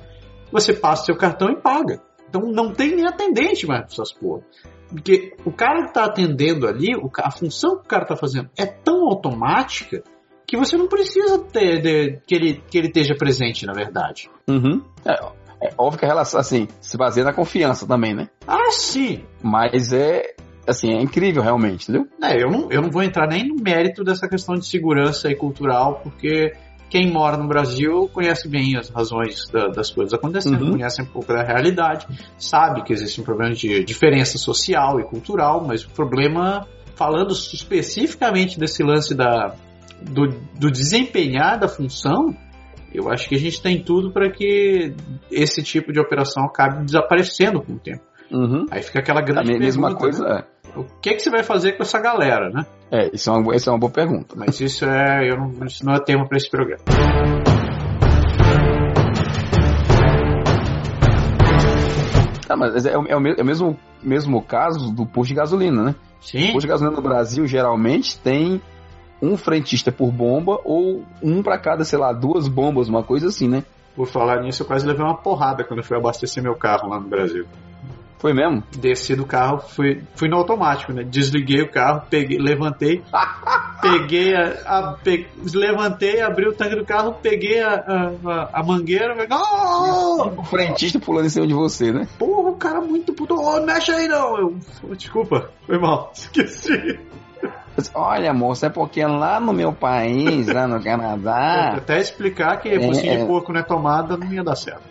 você passa seu cartão e paga. Então não tem nem atendente mais para essas porra. Porque o cara que tá atendendo ali, a função que o cara tá fazendo é tão automática que você não precisa ter de- que, ele, que ele esteja presente, na verdade. Uhum. É, é óbvio que a relação, assim, se baseia na confiança também, né? Ah, sim! Mas é, assim, é incrível realmente, entendeu? É, eu, não, eu não vou entrar nem no mérito dessa questão de segurança e cultural, porque quem mora no Brasil conhece bem as razões da- das coisas acontecendo, Uhum. conhece um pouco da realidade, sabe que existe um problema de diferença social e cultural, mas o problema, falando especificamente desse lance da, do, do desempenhar da função, eu acho que a gente tem tudo para que esse tipo de operação acabe desaparecendo com o tempo. Uhum. Aí fica aquela A grande me- mesma pergunta, coisa, né? é. O que, que você vai fazer com essa galera, né? É, isso é uma, é uma boa pergunta. Mas isso é, eu não, isso não é tema para esse programa. Tá, mas é, o- é o, é o mesmo, mesmo caso do posto de gasolina, né? Sim. O posto de gasolina no Brasil geralmente tem um frentista por bomba ou um pra cada, sei lá, duas bombas, uma coisa assim, né? Por falar nisso, eu quase levei uma porrada quando fui abastecer meu carro lá no Brasil. Foi mesmo? Desci do carro, fui, fui no automático, né? Desliguei o carro, peguei, levantei, [LAUGHS] peguei a, a- pe- levantei, abri o tanque do carro, peguei a, a, a- mangueira, falei, "Oh!" O frentista pulando em cima de você, né? porra, o cara muito puto, oh, não mexe aí não. Eu, desculpa, foi mal, [LAUGHS] esqueci. Olha, moça, é porque lá no meu país, lá no Canadá, [LAUGHS] Até explicar que É, focinho é. de porco não é tomada, não ia dar certo.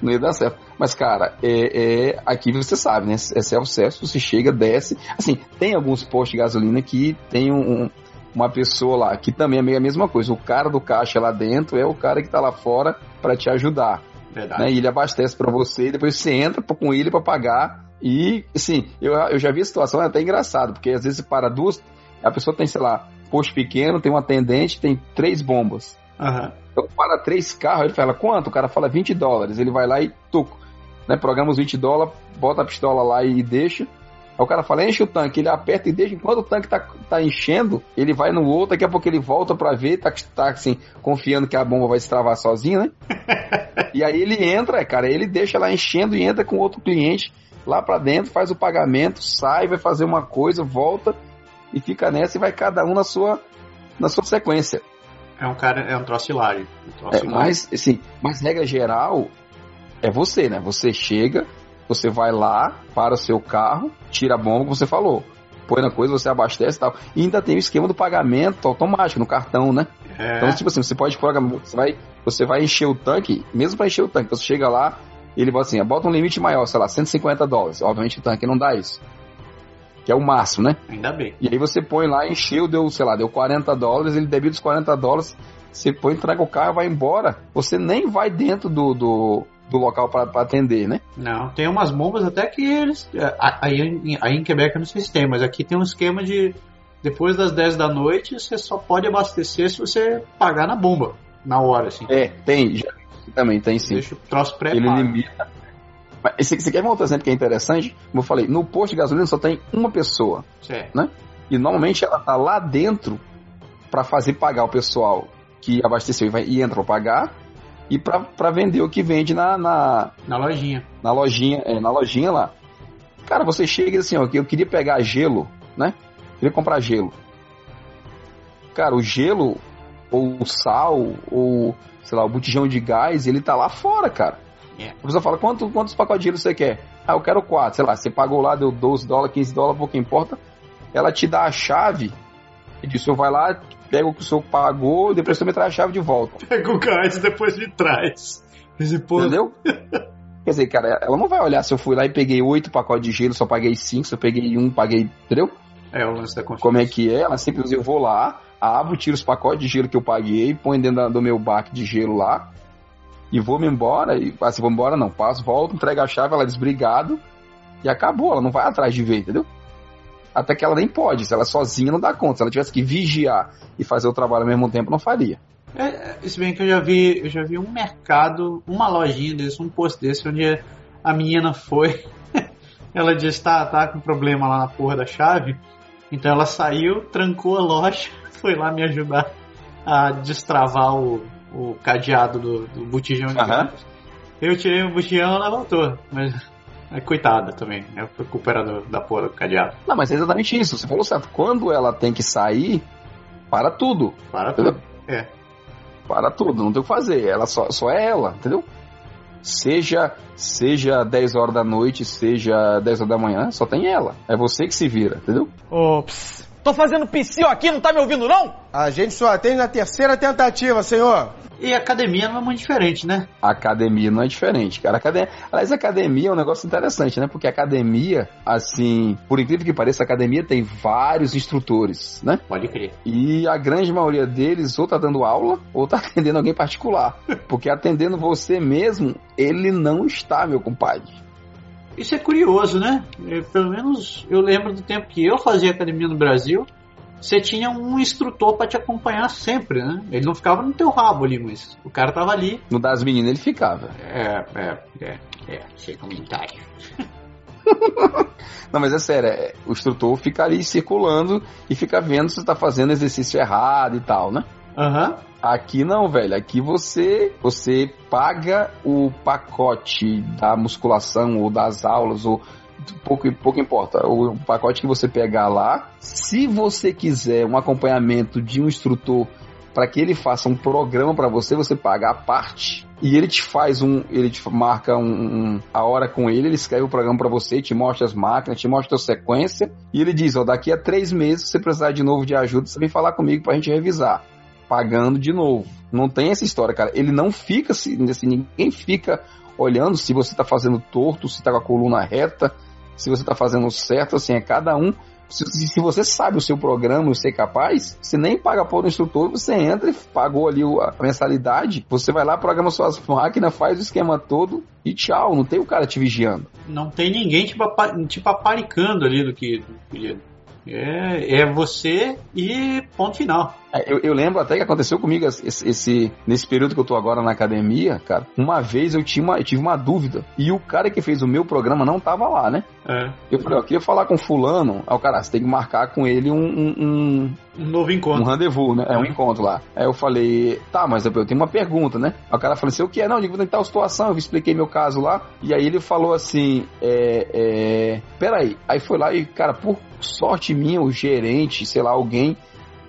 não ia dar certo. Mas, cara, é, é- aqui você sabe, né? É self-service, você chega, desce. Assim, tem alguns postos de gasolina que tem um- um- uma pessoa lá, que também é meio a mesma coisa. O cara do caixa lá dentro é o cara que tá lá fora pra te ajudar. Verdade. né? E ele abastece pra você, e depois você entra com ele pra pagar. E, assim, eu, eu já vi a situação, é até engraçado, porque às vezes você para duas, a pessoa tem, sei lá, posto pequeno, tem um atendente, tem três bombas. Aham. Então para três carros, ele fala, quanto? O cara fala 20 dólares. Ele vai lá e tuco, né? Programa os 20 dólares, bota a pistola lá e deixa. Aí o cara fala, enche o tanque, ele aperta e deixa. Enquanto o tanque tá, tá enchendo, ele vai no outro, daqui a pouco ele volta pra ver, tá, tá assim, confiando que a bomba vai se travar sozinha, né? [LAUGHS] e aí ele entra, cara, ele deixa lá enchendo e entra com outro cliente lá pra dentro, faz o pagamento, sai, vai fazer uma coisa, volta e fica nessa e vai cada um na sua, na sua sequência. É um cara, é um troço hilário. Um troço É, hilário. mas, assim, mas regra geral é você, né? Você chega, você vai lá, para o seu carro, tira a bomba, como você falou. Põe na coisa, você abastece e tal. E ainda tem o esquema do pagamento automático no cartão, né? É, Então, tipo assim, você pode programar, você vai, você vai encher o tanque, mesmo para encher o tanque, você chega lá, ele fala assim, bota um limite maior, sei lá, 150 dólares. Obviamente o tanque não dá isso. Que é o máximo, né? ainda bem. E aí você põe lá, encheu, deu, sei lá, deu 40 dólares, ele debita os 40 dólares, você põe, entrega o carro, vai embora. Você nem vai dentro do, do, do local para atender, né? Não, tem umas bombas até que eles. é, Aí, em- aí em Quebec eu não sei se tem, mas aqui tem um esquema de. Depois das 10 da noite, você só pode abastecer se você pagar na bomba. Na hora, assim. É, tem, já, também tem sim. Deixa o troço pré Ele limita. Mas esse, você quer ver um outro exemplo que é interessante? Como eu falei, no posto de gasolina só tem uma pessoa. Certo. E normalmente ela tá lá dentro para fazer pagar o pessoal que abasteceu e, vai, e entra para pagar e para vender o que vende na, na, Na lojinha. na lojinha, é, na lojinha lá. Cara, você chega e assim, ó, que eu queria pegar gelo, né? Queria comprar gelo. Cara, o gelo, ou o sal, ou, sei lá, o botijão de gás, ele tá lá fora, cara. A pessoa fala, Quanto, quantos pacotes de gelo você quer? Ah, eu quero quatro. Sei lá, você pagou lá, deu 12 dólares, 15 dólares, pouco importa. Ela te dá a chave e diz, o senhor vai lá, pega o que o senhor pagou, e depois você me traz a chave de volta. [LAUGHS] Pega o gás depois de trás. Esse porra. Entendeu? Quer dizer, cara, ela não vai olhar se eu fui lá e peguei oito pacotes de gelo, só paguei cinco, se eu peguei um, paguei. Entendeu? É o lance da. Como é que é? Ela simplesmente eu vou lá, abro, tiro os pacotes de gelo que eu paguei, põe dentro do meu baque de gelo lá e vou-me embora. E assim, vou embora não, passo, volto, entrego a chave, ela diz obrigado e acabou. Ela não vai atrás de ver, entendeu? Até que ela nem pode, se ela sozinha não dá conta. Se ela tivesse que vigiar e fazer o trabalho ao mesmo tempo, não faria. É, é, se bem que eu já vi, eu já vi um mercado, uma lojinha desse, um posto desse, onde a menina foi, [LAUGHS] ela disse, tá, tá com problema lá na porra da chave, então ela saiu, trancou a loja, [LAUGHS] foi lá me ajudar a destravar o, o cadeado do, do botijão gás. Eu tirei o buchião, ela voltou. Mas, é coitada também. É do, da porra do cadeado. Não, mas é exatamente isso. Você falou certo. Quando ela tem que sair, para tudo. Para Entendeu? tudo. É. Para tudo, não tem o que fazer. Ela só, só é ela, entendeu? Seja, seja 10 horas da noite, seja 10 horas da manhã, só tem ela. É você que se vira, entendeu? Ops. Tô fazendo psiu aqui, não tá me ouvindo não? A gente só atende na terceira tentativa, senhor. E a academia não é muito diferente, né? Academia não é diferente, cara. Academia... Aliás, a academia é um negócio interessante, né? Porque a academia, assim, por incrível que pareça, a academia tem vários instrutores, né? Pode crer. E a grande maioria deles ou tá dando aula ou tá [LAUGHS] atendendo alguém particular. Porque atendendo você mesmo, ele não está, meu compadre. Isso é curioso, né? Eu, pelo menos eu lembro do tempo que eu fazia academia no Brasil. Você tinha um instrutor pra te acompanhar sempre, né? Ele não ficava no teu rabo ali, mas o cara tava ali. No das meninas ele ficava. É, é, é, é, sem comentário. [LAUGHS] Não, mas é sério, é, o instrutor fica ali circulando e fica vendo se você tá fazendo exercício errado e tal, né? Aham. Aqui não, velho. Aqui você você paga o pacote da musculação ou das aulas ou pouco pouco importa. O pacote que você pegar lá, se você quiser um acompanhamento de um instrutor para que ele faça um programa para você, você paga a parte e ele te faz um, ele te marca um, um- a hora com ele, ele escreve o programa para você, te mostra as máquinas, te mostra a sequência e ele diz, ó, daqui a três meses se você precisar de novo de ajuda, você vem falar comigo pra gente revisar pagando de novo. Não tem essa história, cara. Ele não fica assim, ninguém fica olhando se você tá fazendo torto, se tá com a coluna reta, se você tá fazendo certo, assim, é cada um. Se, se você sabe o seu programa e ser capaz, você nem paga por um instrutor, você entra e pagou ali a mensalidade, você vai lá, programa suas máquinas, faz o esquema todo e tchau, não tem o cara te vigiando. Não tem ninguém te, te paparicando ali do que. que- É, é você e ponto final. É, Eu, eu lembro até que aconteceu comigo esse, esse- nesse período que eu tô agora na academia, cara. Uma vez eu, tinha uma, eu tive uma dúvida e o cara que fez o meu programa não tava lá, né? É. Eu falei, ó, eu queria falar com fulano. Aí o cara, "Ah, você tem que marcar com ele um, um, um, Um novo um encontro. rendezvous, né? É um encontro lá. Aí eu falei, tá, mas eu eu tenho uma pergunta, né? Aí o cara falou assim, o que é? Não, eu digo, tem tal situação, eu expliquei meu caso lá. E aí ele falou assim, é, é, peraí. Aí foi lá e, cara, por sorte minha, o gerente, sei lá, alguém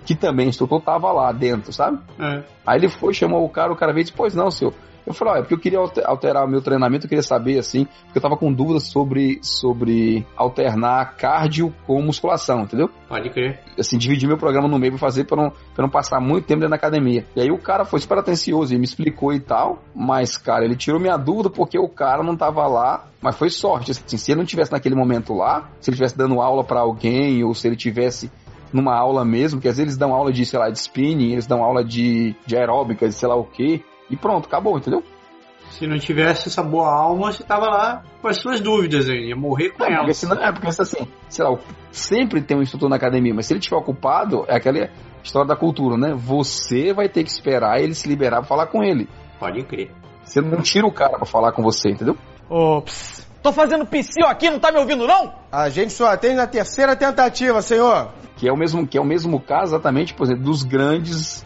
que também instrutor tava lá dentro, sabe? É. Aí ele foi, chamou o cara, o cara veio e disse, pois não, senhor. Eu falei, olha, porque eu queria alter- alterar o meu treinamento, eu queria saber, assim, porque eu tava com dúvidas sobre, sobre alternar cardio com musculação, entendeu? Pode crer. Assim, dividir meu programa no meio pra fazer pra não, pra não passar muito tempo dentro da academia. E aí o cara foi super atencioso e me explicou e tal, mas, cara, ele tirou minha dúvida porque o cara não tava lá, mas foi sorte, assim, se ele não tivesse naquele momento lá, se ele tivesse dando aula pra alguém, ou se ele tivesse numa aula mesmo, porque às vezes eles dão aula de, sei lá, de spinning, eles dão aula de, de aeróbica, de sei lá o quê, e pronto, acabou, entendeu? Se não tivesse essa boa alma, você tava lá com as suas dúvidas aí, ia morrer com Não, ela. porque senão, é porque assim, sei lá, sempre tem um instrutor na academia, mas se ele estiver ocupado, é aquela história da cultura, né? Você vai ter que esperar ele se liberar pra falar com ele. Pode crer. Você não tira o cara pra falar com você, entendeu? Ops. Tô fazendo psiu aqui, não tá me ouvindo não? A gente só atende na terceira tentativa, senhor. Que é o mesmo, que é o mesmo caso exatamente, por exemplo, dos grandes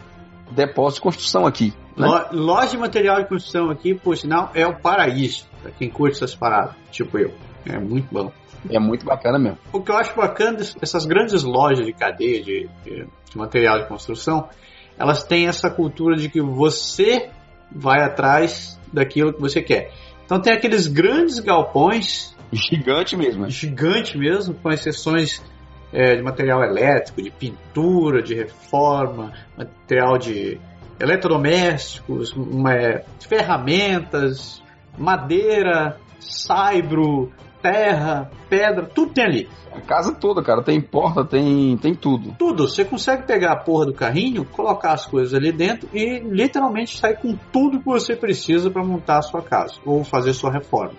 depósitos de construção aqui. Né? Lo- Loja de material de construção aqui, por sinal, é o paraíso. Pra quem curte essas paradas, tipo eu. É muito bom. É muito bacana mesmo. O que eu acho bacana dessas grandes lojas de cadeia de, de- de material de construção, elas têm essa cultura de que você vai atrás daquilo que você quer. Então tem aqueles grandes galpões, Gigante mesmo. né? gigante mesmo, com exceções é, de material elétrico, de pintura, de reforma, material de eletrodomésticos, é, ferramentas, madeira, saibro, terra, pedra, tudo tem ali. A casa toda, cara, tem porta, tem, tem tudo. Tudo. Você consegue pegar a porra do carrinho, colocar as coisas ali dentro e literalmente sair com tudo que você precisa para montar a sua casa ou fazer sua reforma.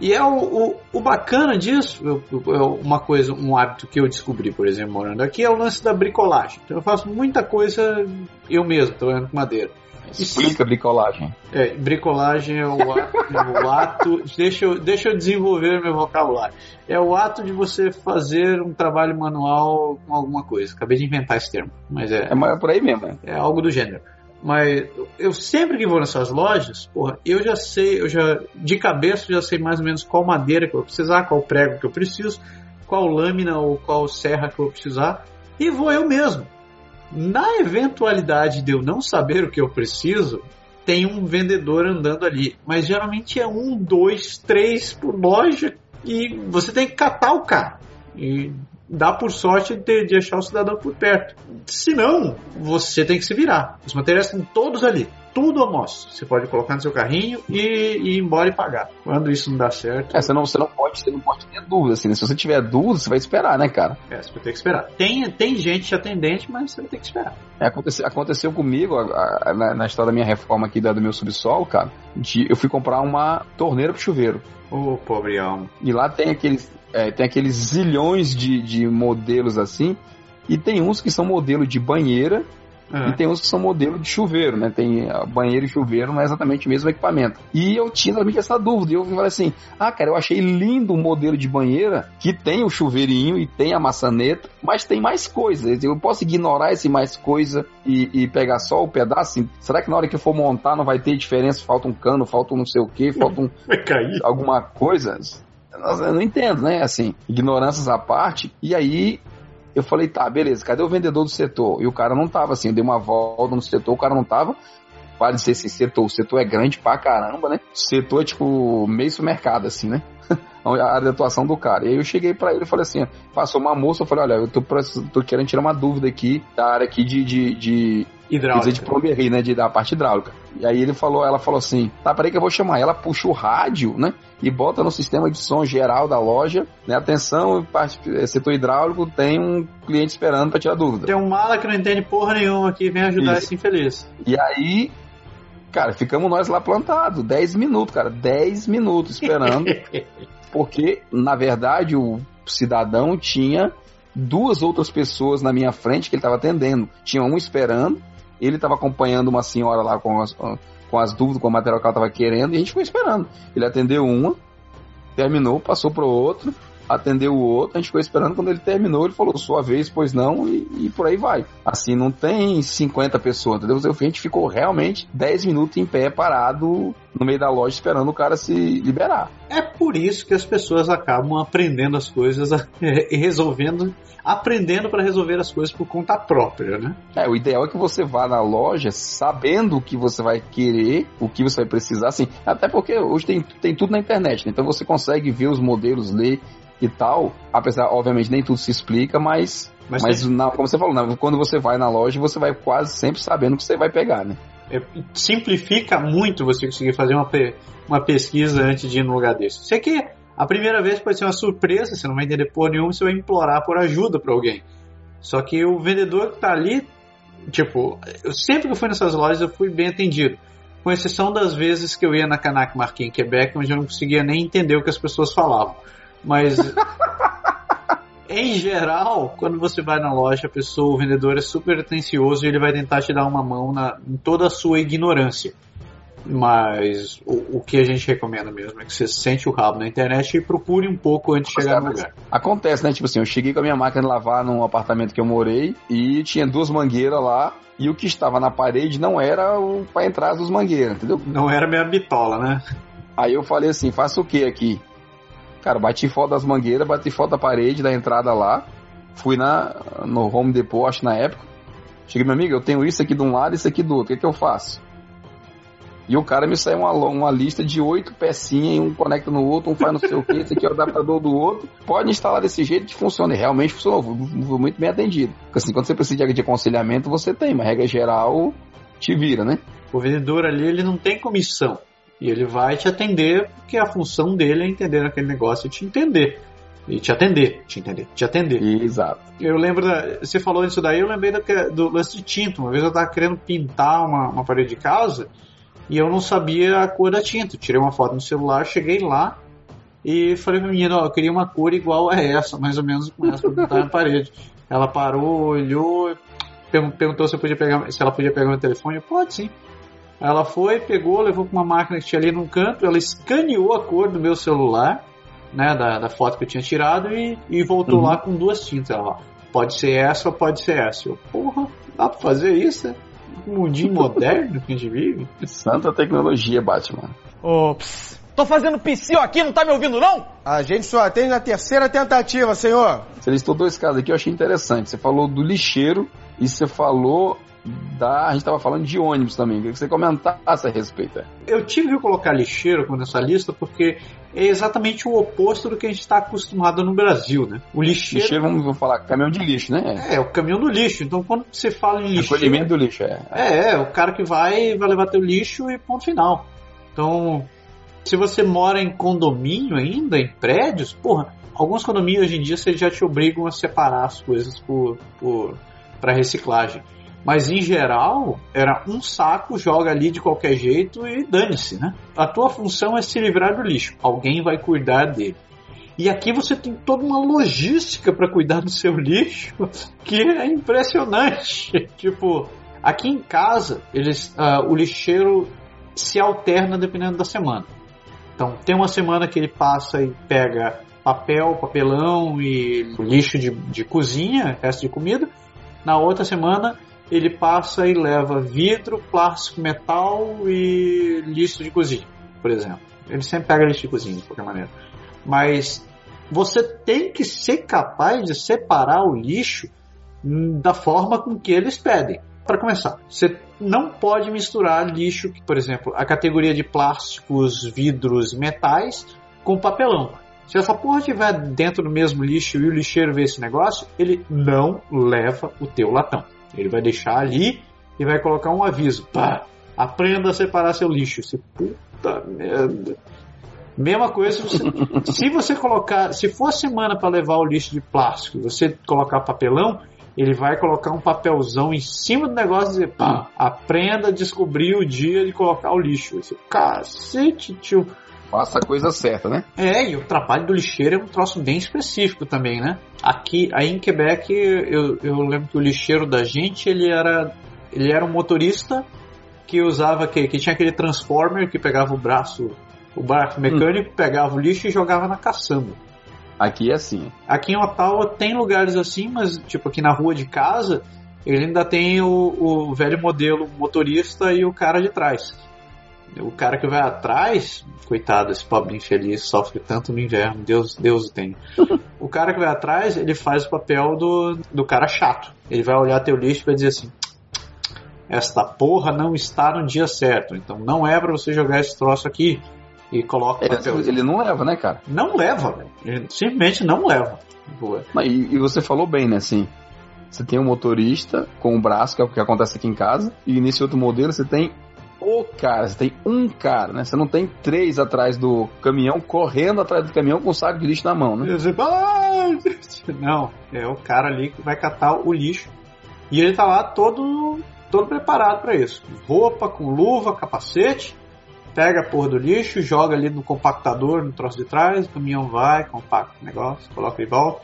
E é o, o, o bacana disso, eu- eu- eu- uma coisa, um hábito que eu descobri, por exemplo, morando aqui, é o lance da bricolagem. Então eu faço muita coisa eu mesmo, trabalhando com madeira. Explica bricolagem. É, bricolagem é o ato, [LAUGHS] é o ato- deixa, eu, deixa eu desenvolver meu vocabulário. É o ato de você fazer um trabalho manual com alguma coisa. Acabei de inventar esse termo, mas é, É mais por aí mesmo, né? é algo do gênero. Mas eu sempre que vou nessas lojas, porra, eu já sei, eu já de cabeça já sei mais ou menos qual madeira que eu vou precisar, qual prego que eu preciso, qual lâmina ou qual serra que eu vou precisar, e vou eu mesmo. Na eventualidade de eu não saber o que eu preciso, tem um vendedor andando ali, mas geralmente é um, dois, três por loja e você tem que catar o cara. E dá por sorte de, de achar o cidadão por perto. Se não, você tem que se virar. Os materiais estão todos ali. Tudo a mostra. Você pode colocar no seu carrinho e, e ir embora e pagar. Quando isso não dá certo. É, você não, você não pode, você não pode ter dúvida, assim, né? Se você tiver dúvida, você vai esperar, né, cara? É, você vai ter que esperar. Tem, tem gente atendente, mas você vai ter que esperar. É, aconteceu, aconteceu comigo a, a, na, na, história da minha reforma aqui da, do meu subsolo, cara. De, eu fui comprar uma torneira pro chuveiro. Ô, oh, pobre alma. E lá tem aqueles, é, tem aqueles zilhões de, de modelos assim. E tem uns que são modelo de banheira é. E tem uns que são modelo de chuveiro, né? Tem banheiro e chuveiro, não é exatamente o mesmo equipamento. E eu tinha realmente essa dúvida. E eu falei assim: ah, cara, eu achei lindo um modelo de banheira que tem o chuveirinho e tem a maçaneta, mas tem mais coisas. Eu posso ignorar esse mais coisa e, e pegar só o pedaço? Será que na hora que eu for montar não vai ter diferença? Falta um cano, falta um não sei o que, falta um, [LAUGHS] alguma coisa? Eu não entendo, né? Assim, ignorâncias à parte. E aí eu falei, tá, beleza, cadê o vendedor do setor? E o cara não tava assim, eu dei uma volta no setor, o cara não tava. Para dizer assim, setor, o setor é grande pra caramba, né? O setor é tipo meio supermercado, assim, né? [LAUGHS] a área de atuação do cara. E aí eu cheguei para ele e falei assim: passou uma moça, eu falei, olha, eu tô, tô querendo tirar uma dúvida aqui da área aqui de, de, de hidráulica. Dizer, de plomberia, né? De, da parte hidráulica. E aí ele falou, ela falou assim: tá, peraí que eu vou chamar. Ela puxa o rádio, né? E bota no sistema de som geral da loja, né? Atenção, parte, é, setor hidráulico, tem um cliente esperando para tirar dúvida. Tem um mala que não entende porra nenhuma aqui, vem ajudar Isso. esse infeliz. E aí, cara, ficamos nós lá plantados, 10 minutos, cara, 10 minutos esperando. [LAUGHS] porque, na verdade, o cidadão tinha duas outras pessoas na minha frente que ele estava atendendo. Tinha um esperando ele estava acompanhando uma senhora lá com as, com as dúvidas, com o material que ela estava querendo, e a gente foi esperando. Ele atendeu uma, terminou, passou para outro, atendeu o outro, a gente ficou esperando. Quando ele terminou, ele falou sua vez, pois não, e, e, por aí vai. Assim, não tem 50 pessoas, entendeu? A gente ficou realmente 10 minutos em pé, parado no meio da loja, esperando o cara se liberar. É por isso que as pessoas acabam aprendendo as coisas [LAUGHS] e resolvendo aprendendo para resolver as coisas por conta própria, né? É, o ideal é que você vá na loja sabendo o que você vai querer, o que você vai precisar, assim, até porque hoje tem, tem tudo na internet, né? então você consegue ver os modelos, ler e tal, apesar, obviamente, nem tudo se explica, mas, mas, mas na, como você falou, né? quando você vai na loja, você vai quase sempre sabendo o que você vai pegar, né? É, simplifica muito você conseguir fazer uma, uma pesquisa antes de ir no lugar desse. Você quer a primeira vez pode ser uma surpresa, você não vai entender por nenhum, você vai implorar por ajuda para alguém. Só que o vendedor que tá ali, tipo, eu sempre que eu fui nessas lojas eu fui bem atendido. Com exceção das vezes que eu ia na Canac Marquinhos em Quebec, onde eu não conseguia nem entender o que as pessoas falavam. Mas [LAUGHS] em geral, quando você vai na loja, a pessoa, o vendedor é super atencioso e ele vai tentar te dar uma mão na, em toda a sua ignorância. Mas o, o, que a gente recomenda mesmo é que você sente o rabo na internet e procure um pouco antes de chegar no lugar. Acontece, né? Tipo assim, eu cheguei com a minha máquina de lavar num apartamento que eu morei e tinha duas mangueiras lá e o que estava na parede não era o para entrar as duas mangueiras, entendeu? Não era minha bitola, né? Aí eu falei assim, faça o que aqui? Cara, bati foto das mangueiras, bati foto da parede, da entrada lá, fui na no Home Depot, acho na época. Cheguei, meu amigo, eu tenho isso aqui de um lado e isso aqui do outro, o que, é que eu faço? E o cara me saiu uma, uma lista de oito pecinhas, um conecta no outro, um faz não sei o que, esse aqui é o adaptador do outro. Pode instalar desse jeito que funciona. E realmente funcionou, foi muito bem atendido. Porque assim, quando você precisa de aconselhamento, você tem, mas regra geral te vira, né? O vendedor ali, ele não tem comissão. E ele vai te atender, porque a função dele é entender aquele negócio e te entender. E te atender, te entender, te atender. Exato. Eu lembro, da, você falou isso daí, eu lembrei do, do lance de tinta. Uma vez eu tava querendo pintar uma, uma parede de casa e eu não sabia a cor da tinta. Tirei uma foto no celular, cheguei lá e falei pra menina, ó, eu queria uma cor igual a essa, mais ou menos com essa pra pintar na parede. Ela parou, olhou, perguntou se, eu podia pegar, se ela podia pegar meu telefone. Eu, pode sim. Ela foi, pegou, levou para uma máquina que tinha ali num canto, ela escaneou a cor do meu celular, né, da, da foto que eu tinha tirado e, e voltou uhum. lá com duas tintas. Ela, pode ser essa ou pode ser essa. Eu, porra, dá pra fazer isso? mundinho [LAUGHS] moderno que a gente vive. Santa tecnologia, Batman. Ops. Tô fazendo psiu aqui, não tá me ouvindo não? A gente só atende na terceira tentativa, senhor. Você listou dois casos aqui, eu achei interessante. Você falou do lixeiro e você falou da. A gente tava falando de ônibus também. Queria que você comentasse a respeito. é. Eu tive que colocar lixeiro nessa lista porque é exatamente o oposto do que a gente está acostumado no Brasil, né? O lixeiro, Lixeiro, vamos vamos falar, caminhão de lixo, né? é o caminhão do lixo. Então, quando você fala em lixeiro, Recolhimento do lixo, é. É, é, o cara que vai, vai levar teu lixo e ponto final. Então, se você mora em condomínio ainda, em prédios, porra, alguns condomínios hoje em dia você já te obrigam a separar as coisas por, por, para reciclagem. Mas em geral, era um saco, joga ali de qualquer jeito e dane-se, né? A tua função é se livrar do lixo. Alguém vai cuidar dele. E aqui você tem toda uma logística para cuidar do seu lixo [LAUGHS] que é impressionante. [LAUGHS] tipo, aqui em casa, eles, ah, o lixeiro se alterna dependendo da semana. Então, tem uma semana que ele passa e pega papel, papelão e lixo de, de cozinha, resto de comida. Na outra semana, ele passa e leva vidro, plástico, metal e lixo de cozinha, por exemplo. Ele sempre pega lixo de cozinha, de qualquer maneira. Mas você tem que ser capaz de separar o lixo hum, da forma com que eles pedem. Para começar, você não pode misturar lixo, por exemplo, a categoria de plásticos, vidros, metais com papelão. Se essa porra estiver dentro do mesmo lixo e o lixeiro vê esse negócio, ele não leva o teu latão. Ele vai deixar ali e vai colocar um aviso. Pá, aprenda a separar seu lixo. Você, puta merda. Mesma coisa, se você, [LAUGHS] se você colocar, se for semana para levar o lixo de plástico, você colocar papelão, ele vai colocar um papelzão em cima do negócio e dizer, pá, aprenda a descobrir o dia de colocar o lixo. Você, Cacete, tio. Faça a coisa certa, né? É, e o trabalho do lixeiro é um troço bem específico também, né? Aqui, aí em Quebec, eu, eu lembro que o lixeiro da gente, ele era, ele era um motorista que usava, que, que tinha aquele transformer que pegava o braço, o braço mecânico, pegava o lixo e jogava na caçamba. Aqui é assim. Aqui em Ottawa tem lugares assim, mas tipo aqui na rua de casa, ele ainda tem o, o velho modelo motorista e o cara de trás. O cara que vai atrás, coitado, esse pobre infeliz sofre tanto no inverno, Deus, Deus o tem. O cara que vai atrás, ele faz o papel do, do cara chato. Ele vai olhar teu lixo e vai dizer assim: esta porra não está no dia certo, então não é pra você jogar esse troço aqui e coloca o papel. Ele, ele não leva, né, cara? Não leva, velho. Ele simplesmente não leva. Mas, E, e você falou bem, né, assim. Você tem um motorista com o braço, que é o que acontece aqui em casa, e nesse outro modelo você tem o cara, você tem um cara, né? Você não tem três atrás do caminhão, correndo atrás do caminhão com um saco de lixo na mão, né? E! Não, é o cara ali que vai catar o lixo. E ele tá lá todo, todo preparado para isso. Roupa, com luva, capacete. Pega a porra do lixo, joga ali no compactador, no troço de trás. O caminhão vai, compacta o negócio, coloca de volta.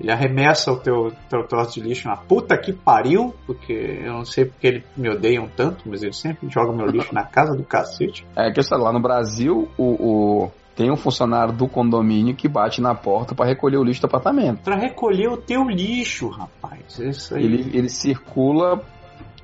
Ele arremessa o teu, teu troço de lixo na puta que pariu, porque eu não sei porque eles me odeiam tanto, mas ele sempre joga meu lixo na casa do cacete. É que eu sei lá, no Brasil, o, o- tem um funcionário do condomínio que bate na porta para recolher o lixo do apartamento. Pra recolher o teu lixo, rapaz. Isso aí. Ele, ele circula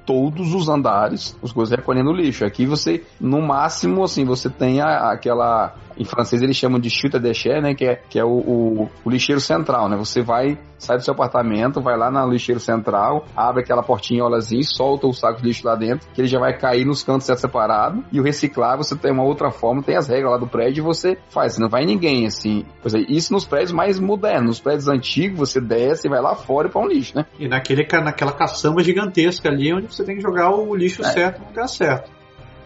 todos os andares, os coisas recolhendo lixo. Aqui você, no máximo, assim, você tem a- aquela. Em francês eles chamam de chute à déchet, né? Que é, que é o, o- o lixeiro central, né? Você vai, sai do seu apartamento, vai lá no lixeiro central, abre aquela portinha olazinha, solta o saco de lixo lá dentro, que ele já vai cair nos cantos separado. E o reciclar, você tem uma outra forma, tem as regras lá do prédio e você faz. Não vai ninguém, assim. Pois é, isso nos prédios mais modernos. Nos prédios antigos, você desce e vai lá fora põe um lixo, né? E naquele, naquela caçamba gigantesca ali, onde você tem que jogar o lixo É. certo no lugar certo.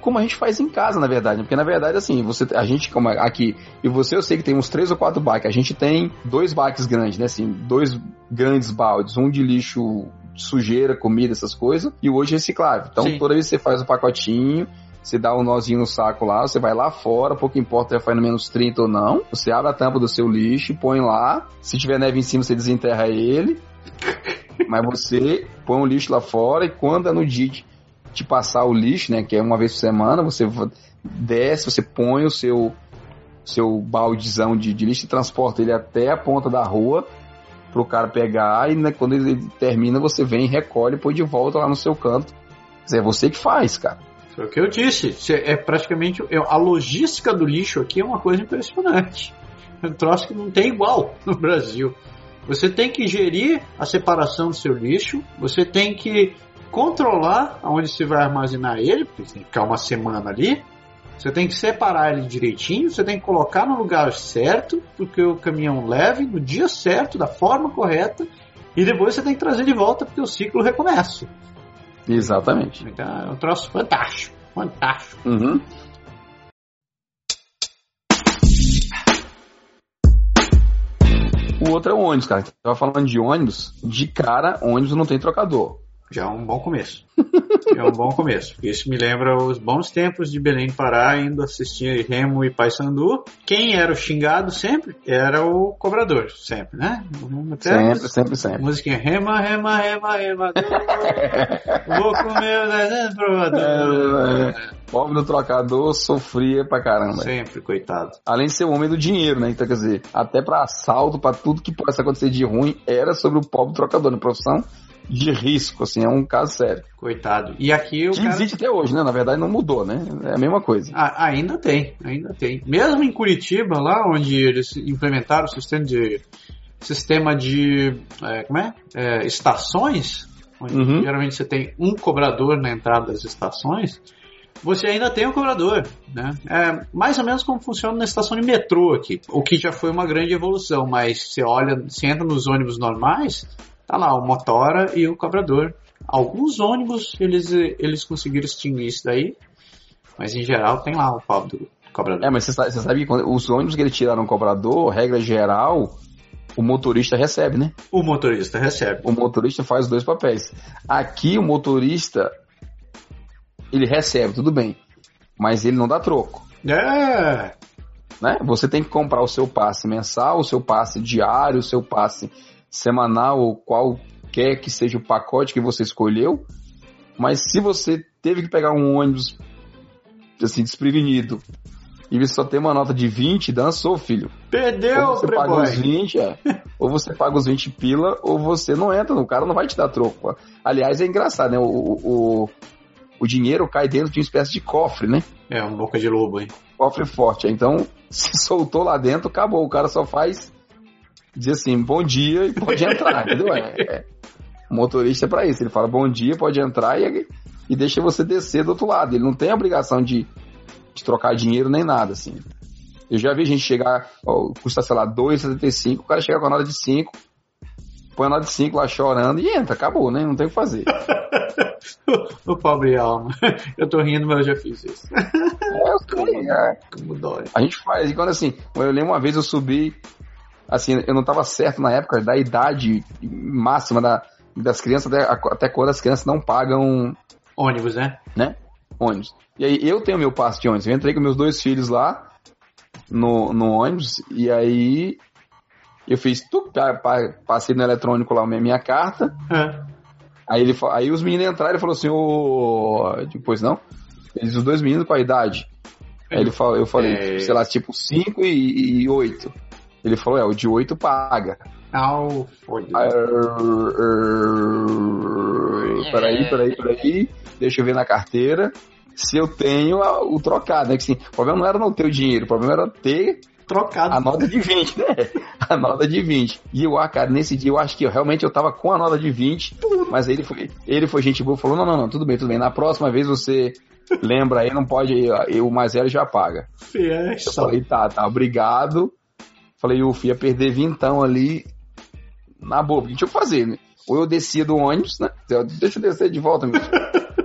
como a gente faz em casa, na verdade. Porque, na verdade, assim, você, a gente, como aqui, e você, eu sei que tem uns três ou quatro baques. A gente tem dois baques grandes, né? Assim, dois grandes baldes. Um de lixo, sujeira, comida, essas coisas. E o outro reciclável. Então, Sim. toda vez que você faz o pacotinho, você dá um nozinho no saco lá, você vai lá fora, pouco importa já faz no menos 30 ou não. Você abre a tampa do seu lixo, põe lá. Se tiver neve em cima, você desenterra ele. [LAUGHS] Mas você põe o lixo lá fora e quando é no dia de, passar o lixo, né, que é uma vez por semana, você desce, você põe o seu seu baldezão de, de lixo e transporta ele até a ponta da rua pro cara pegar e né, quando ele termina você vem, recolhe e põe de volta lá no seu canto É você que faz, cara. Foi o que eu disse. É praticamente. A logística do lixo aqui é uma coisa impressionante. É um troço que não tem igual no Brasil. Você tem que gerir a separação do seu lixo, você tem que controlar aonde você vai armazenar ele, porque você tem que ficar uma semana ali. Você tem que separar ele direitinho, você tem que colocar no lugar certo, porque o caminhão leve no dia certo, da forma correta, e depois você tem que trazer de volta porque o ciclo recomeça. Exatamente. Então é um troço fantástico. Fantástico. Uhum. O outro é o ônibus, cara. Tava falando de ônibus, de cara, ônibus não tem trocador. Já é um bom começo. É um bom começo. Isso me lembra os bons tempos de Belém Pará, indo assistir Remo e Paysandu. Quem era o xingado sempre era o cobrador, sempre, né? Até sempre, sempre, sempre. Musiquinha rema, rema, rema, rema. Vou comer o provador. Pobre do trocador sofria pra caramba. Sempre, coitado. Além de ser o homem do dinheiro, né? Então, quer dizer, até pra assalto, pra tudo que possa acontecer de ruim, era sobre o pobre trocador na profissão de risco, assim, é um caso sério. Coitado. E aqui o que cara... existe até hoje, né? Na verdade não mudou, né? É a mesma coisa. Ah, ainda tem, ainda tem. Mesmo em Curitiba, lá onde eles implementaram o sistema de sistema de é, como é? é estações, onde uhum. geralmente você tem um cobrador na entrada das estações, você ainda tem o um cobrador, né? É mais ou menos como funciona na estação de metrô aqui, o que já foi uma grande evolução, mas você olha, você entra nos ônibus normais, tá lá o motora e o cobrador. Alguns ônibus eles, eles conseguiram extinguir isso daí, mas em geral tem lá o pobre do cobrador. É, mas você sabe, você sabe que quando, os ônibus que eles tiraram o cobrador, regra geral, o motorista recebe, né? O motorista recebe. O motorista faz os dois papéis. Aqui o motorista ele recebe, tudo bem, mas ele não dá troco. É. Né? Você tem que comprar o seu passe mensal, o seu passe diário, o seu passe semanal ou qualquer que seja o pacote que você escolheu. Mas se você teve que pegar um ônibus assim desprevenido e você só tem uma nota de 20, dançou, filho. Perdeu, ou você paga os 20, é. ou você paga os 20 pila, ou você não entra, o cara não vai te dar troco. Aliás, é engraçado, né? O, o, o dinheiro cai dentro de uma espécie de cofre, né? É, uma boca de lobo, hein? Cofre forte. Então, [LAUGHS] se soltou lá dentro, acabou. O cara só faz dizer assim, bom dia e pode entrar, [LAUGHS] entendeu? É, é, o motorista é para isso, ele fala bom dia, pode entrar e, e deixa você descer do outro lado. Ele não tem a obrigação de, de trocar dinheiro nem nada, assim. Eu já vi gente chegar, ó, custa, sei lá, 2,75, o cara chega com a nota de 5, põe a nota de 5 lá chorando e entra, acabou, né? Não tem o que fazer. [LAUGHS] o pobre alma. Eu tô rindo, mas eu já fiz isso. É, eu sei, é. Como dói. A gente faz, e quando assim, eu lembro uma vez eu subi assim, eu não estava certo na época da idade máxima da, das crianças, até, até quando as crianças não pagam ônibus, né? Né? Ônibus. E aí eu tenho meu passe de ônibus. Eu entrei com meus dois filhos lá no, no ônibus e aí eu fiz tudo, passei no eletrônico lá a minha carta. É. Aí, ele, aí os meninos entraram e falou assim, ô. Depois não. Eles, os dois meninos com a idade. Aí ele falou, eu falei, é... sei lá, tipo 5 e 8. Ele falou, é, o de 8 paga. Au, fodeu. Peraí, peraí, peraí. Deixa eu ver na carteira se eu tenho o trocado, né? Que assim, o problema não era não ter o dinheiro, o problema era ter trocado. A nota de 20, né? A nota de 20. E eu, ah, cara, nesse dia eu acho que eu, realmente eu tava com a nota de 20, mas ele foi, ele foi gente boa, falou: não, não, não, tudo bem, tudo bem. Na próxima vez você lembra aí, não pode, eu, o mais velho já paga. Fiesta. Eu falei, tá, tá, obrigado. Falei, ufa, ia perder vintão ali na boa. O que tinha que fazer, né? Ou eu descia do ônibus, né? Deixa eu descer de volta, meu.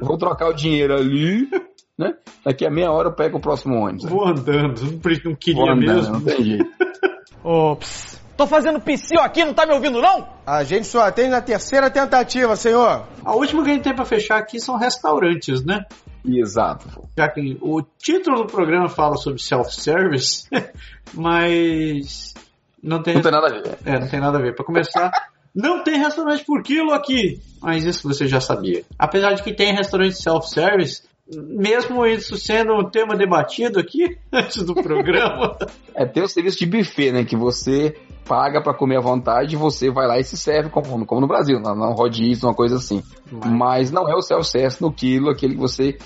Vou trocar o dinheiro ali, né? Daqui a meia hora eu pego o próximo ônibus. Vou andando, não queria Vou andando, mesmo. Não tem jeito. [LAUGHS] Ops. Tô fazendo psiu aqui, não tá me ouvindo não? A gente só atende na terceira tentativa, senhor. A última que a gente tem pra fechar aqui são restaurantes, né? Exato. Já que o título do programa fala sobre self-service, [LAUGHS] mas não tem, não tem nada a ver. É, não tem nada a ver. Para começar, [LAUGHS] não tem restaurante por quilo aqui, mas isso você já sabia. Apesar de que tem restaurante self-service, mesmo isso sendo um tema debatido aqui [LAUGHS] antes do programa. é, tem o serviço de buffet, né? Que você paga para comer à vontade, você vai lá e se serve como, como no Brasil, não, não rodízio, uma coisa assim. Mas, Mas não é o self-service no quilo, aquele que você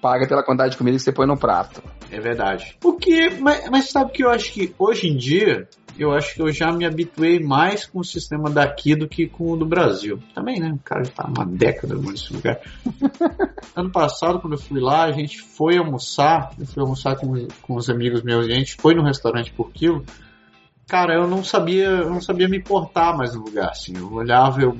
paga pela quantidade de comida que você põe no prato. É verdade. O que, mas, mas sabe que eu acho que hoje em dia, eu acho que eu já me habituei mais com o sistema daqui do que com o do Brasil. Também, né? O cara já tá uma década nesse lugar. [LAUGHS] ano passado, quando eu fui lá, a gente foi almoçar, eu fui almoçar com, com os amigos meus, e a gente foi no restaurante por quilo. Cara, eu não sabia, eu não sabia me portar mais no lugar, assim. Eu olhava, eu,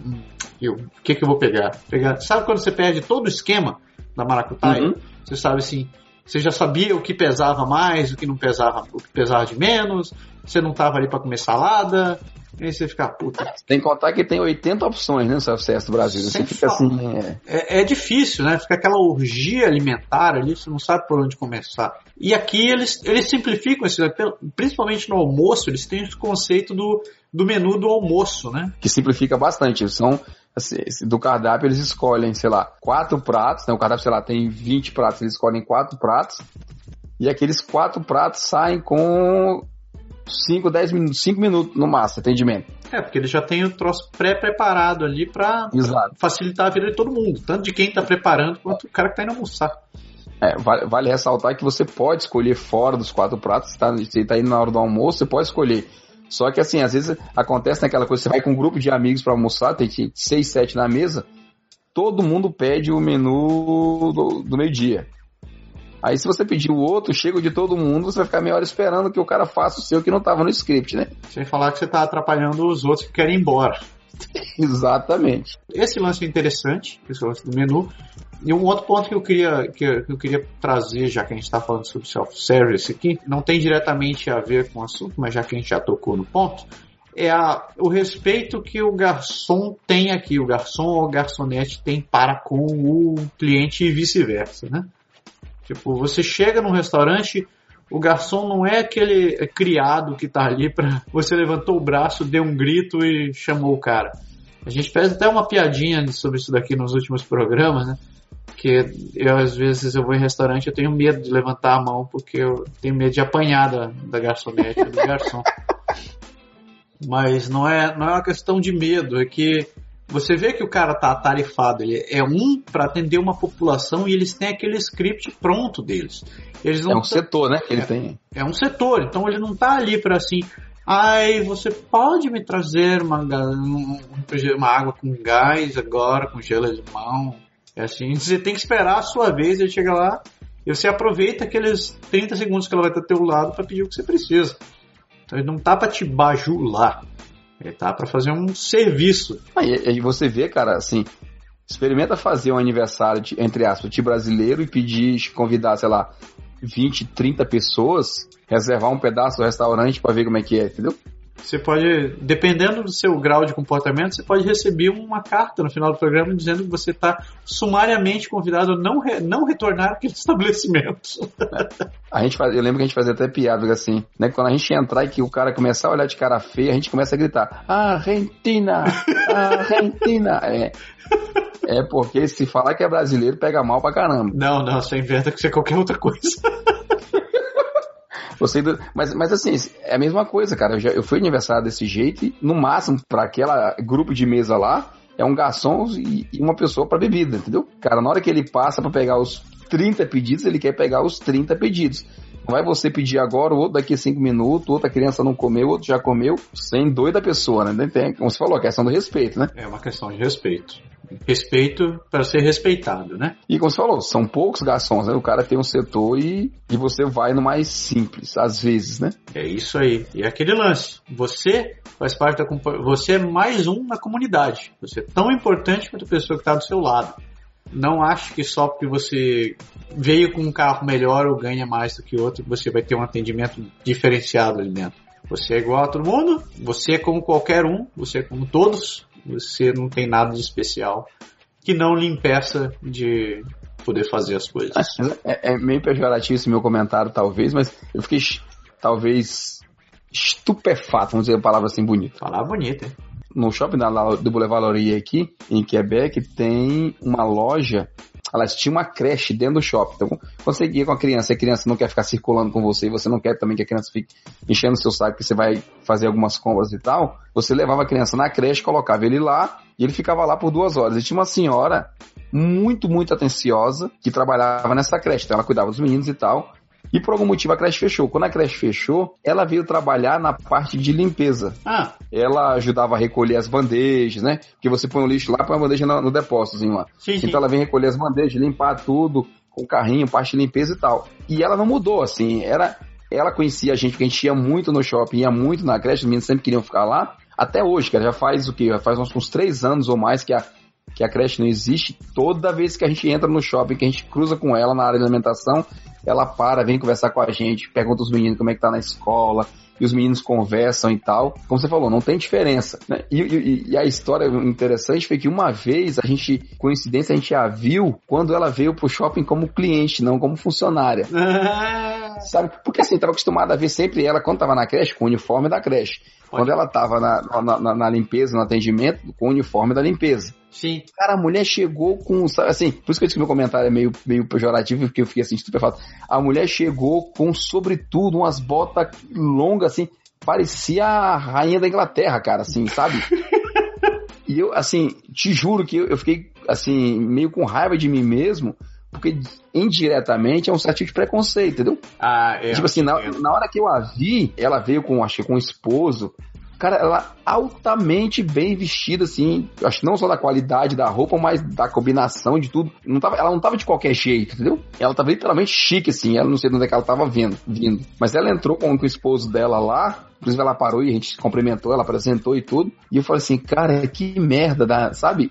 eu o que que eu vou pegar? pegar? Sabe quando você perde todo o esquema da maracutaia? Uhum. Você sabe assim, você já sabia o que pesava mais, o que não pesava, o que pesava de menos, você não tava ali para comer salada, e aí você fica, puta. Tem que contar que tem 80 opções, né, no self do Brasil. Você fica assim. É... É, é... difícil, né? Fica aquela orgia alimentar ali, você não sabe por onde começar. E aqui eles, eles simplificam isso, né? principalmente no almoço, eles têm esse conceito do, do menu do almoço, né? Que simplifica bastante. São, assim, do cardápio eles escolhem, sei lá, quatro pratos, né? O cardápio, sei lá, tem 20 pratos, eles escolhem quatro pratos. E aqueles quatro pratos saem com 5, 10 minutos, 5 minutos no máximo, atendimento. É, porque ele já tem o troço pré-preparado ali para facilitar a vida de todo mundo, tanto de quem está preparando quanto o cara que está indo almoçar. É, vale, vale, ressaltar que você pode escolher fora dos quatro pratos, você está tá indo na hora do almoço, você pode escolher. Só que assim, às vezes acontece naquela coisa, você vai com um grupo de amigos para almoçar, tem seis, sete na mesa, todo mundo pede o menu do, do meio-dia. Aí se você pedir o outro, chega de todo mundo, você vai ficar meia hora esperando que o cara faça o seu que não estava no script, né? Sem falar que você está atrapalhando os outros que querem ir embora. [LAUGHS] Exatamente. Esse lance é interessante, esse lance do menu. E um outro ponto que eu queria, que eu queria trazer, já que a gente está falando sobre self-service aqui, não tem diretamente a ver com o assunto, mas já que a gente já tocou no ponto, é a, o respeito que o garçom tem aqui, o garçom ou garçonete tem para com o cliente e vice-versa, né? Tipo, você chega num restaurante, o garçom não é aquele criado que tá ali para [LAUGHS] você levantou o braço, deu um grito e chamou o cara. A gente fez até uma piadinha sobre isso daqui nos últimos programas, né? Que eu, às vezes, eu vou em restaurante eu tenho medo de levantar a mão porque eu tenho medo de apanhar da, da garçonete, do garçom. [LAUGHS] Mas não é, não é uma questão de medo, é que você vê que o cara tá atarefado, ele é um para atender uma população e eles têm aquele script pronto deles. Eles é um setor, né? Que ele é, tem. É um setor, então ele não tá ali para assim, ai, você pode me trazer uma, uma água com gás agora, com gelo de limão. É assim, você tem que esperar a sua vez, ele chega lá e você aproveita aqueles 30 segundos que ela vai estar teu lado para pedir o que você precisa. Então ele não tá para te bajular. Ele tá para fazer um serviço. Aí, aí você vê, cara, assim, experimenta fazer um aniversário, de, entre aspas, de brasileiro e pedir, convidar, sei lá, 20, 30 pessoas, reservar um pedaço do restaurante para ver como é que é, entendeu? Você pode, dependendo do seu grau de comportamento, você pode receber uma carta no final do programa dizendo que você está sumariamente convidado a não, re, não retornar àquele [LAUGHS] estabelecimento. A gente faz, eu lembro que a gente fazia até piada assim, né? Quando a gente entrar e que o cara começar a olhar de cara feia, a gente começa a gritar: Argentina! Argentina! [LAUGHS] É. É porque se falar que é brasileiro, pega mal pra caramba. Não, não, você inventa que você é qualquer outra coisa. [LAUGHS] Você, mas, mas assim, é a mesma coisa, cara. Eu, já, eu fui aniversário desse jeito e, no máximo, para aquela grupo de mesa lá, é um garçom e, e uma pessoa para bebida, entendeu? Cara, na hora que ele passa para pegar os 30 pedidos, ele quer pegar os 30 pedidos. Não vai você pedir agora, o outro daqui a 5 minutos, outra criança não comeu, outro já comeu, sem doida pessoa, né? Tem, como você falou, a questão do respeito, né? É uma questão de respeito respeito para ser respeitado, né? E como você falou, são poucos garçons, né? O cara tem um setor e, e você vai no mais simples, às vezes, né? É isso aí. E é aquele lance. Você faz parte da você é mais um na comunidade. Você é tão importante quanto a pessoa que está do seu lado. Não ache que só porque você veio com um carro melhor ou ganha mais do que outro, você vai ter um atendimento diferenciado ali dentro. Você é igual a todo mundo, você é como qualquer um, você é como todos, você não tem nada de especial que não lhe impeça de poder fazer as coisas. É, é meio pejorativo esse meu comentário, talvez, mas eu fiquei talvez estupefato, vamos dizer a palavra assim bonita. Palavra bonita, hein? No shopping da, do Boulevard Laurier aqui, em Quebec, tem uma loja Elas tinham uma creche dentro do shopping. Então, você ia com a criança a criança não quer ficar circulando com você e você não quer também que a criança fique enchendo seu saco que você vai fazer algumas compras e tal, você levava a criança na creche, colocava ele lá e ele ficava lá por duas horas. E tinha uma senhora muito, muito atenciosa que trabalhava nessa creche. Então ela cuidava dos meninos e tal. E por algum motivo a creche fechou. Quando a creche fechou, ela veio trabalhar na parte de limpeza. Ah, Ela ajudava a recolher as bandejas, né? Porque você põe o lixo lá, põe a bandeja no, no depósitozinho lá. sim, sim. Então ela vem recolher as bandejas, limpar tudo, com carrinho, parte de limpeza e tal. E ela não mudou, assim, era. Ela conhecia a gente, porque a gente ia muito no shopping, ia muito na creche, os meninos sempre queriam ficar lá. Até hoje, cara, já faz o quê? Já faz uns, uns três anos ou mais que a, que a creche não existe. Toda vez que a gente entra no shopping, que a gente cruza com ela na área de alimentação, ela para, vem conversar com a gente, pergunta os meninos como é que tá na escola, e os meninos conversam e tal. Como você falou, não tem diferença. Né? E, e- e a história interessante foi que uma vez a gente, coincidência, a gente a viu quando ela veio pro shopping como cliente, não como funcionária. [LAUGHS] Sabe? Porque assim, tava acostumado a ver sempre ela quando tava na creche, com o uniforme da creche. Quando ela tava na, na, na- na limpeza, no atendimento, com o uniforme da limpeza. sim. Cara, a mulher chegou com, sabe, assim, por isso que eu disse que meu comentário é meio, meio pejorativo, porque eu fiquei assim, estupefato. A mulher chegou com, sobretudo, umas botas longas, assim, parecia a rainha da Inglaterra, cara, assim, sabe? [LAUGHS] E eu, assim, te juro que eu, eu fiquei, assim, meio com raiva de mim mesmo, porque indiretamente é um certo tipo de preconceito, entendeu? Ah, é. tipo assim, na, entendo. na hora que eu a vi, ela veio com, acho que com o esposo. Cara, ela altamente bem vestida, assim. Acho que não só da qualidade da roupa, mas da combinação de tudo. Não tava, ela não tava de qualquer jeito, entendeu? Ela tava literalmente chique, assim. Ela não sei de onde é que ela tava vendo, vindo. Mas ela entrou com, com o esposo dela lá. Inclusive ela parou e a gente cumprimentou, ela apresentou e tudo. E eu falei assim, cara, que merda, da, sabe?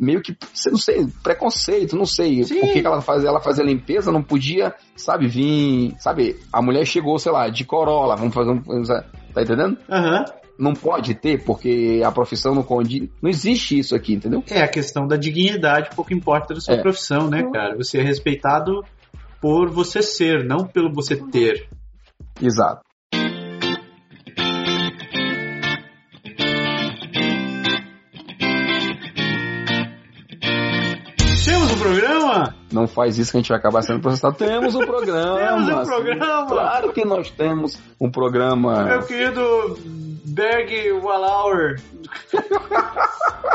Meio que, não sei, preconceito, não sei. Sim. Por que, que ela fazia, ela fazia limpeza, não podia, sabe, vir, sabe, a mulher chegou, sei lá, de Corolla, vamos fazer um, tá entendendo? Aham. Não pode ter, porque a profissão não condiz. Não existe isso aqui, entendeu? É a questão da dignidade, pouco importa da sua É. profissão, né, cara? Você é respeitado por você ser, não pelo você ter. Exato. Não faz isso que a gente vai acabar sendo processado. Temos um programa. [LAUGHS] Temos um sim. programa. Claro que nós temos um programa. Meu querido Berg Wallauer. [LAUGHS]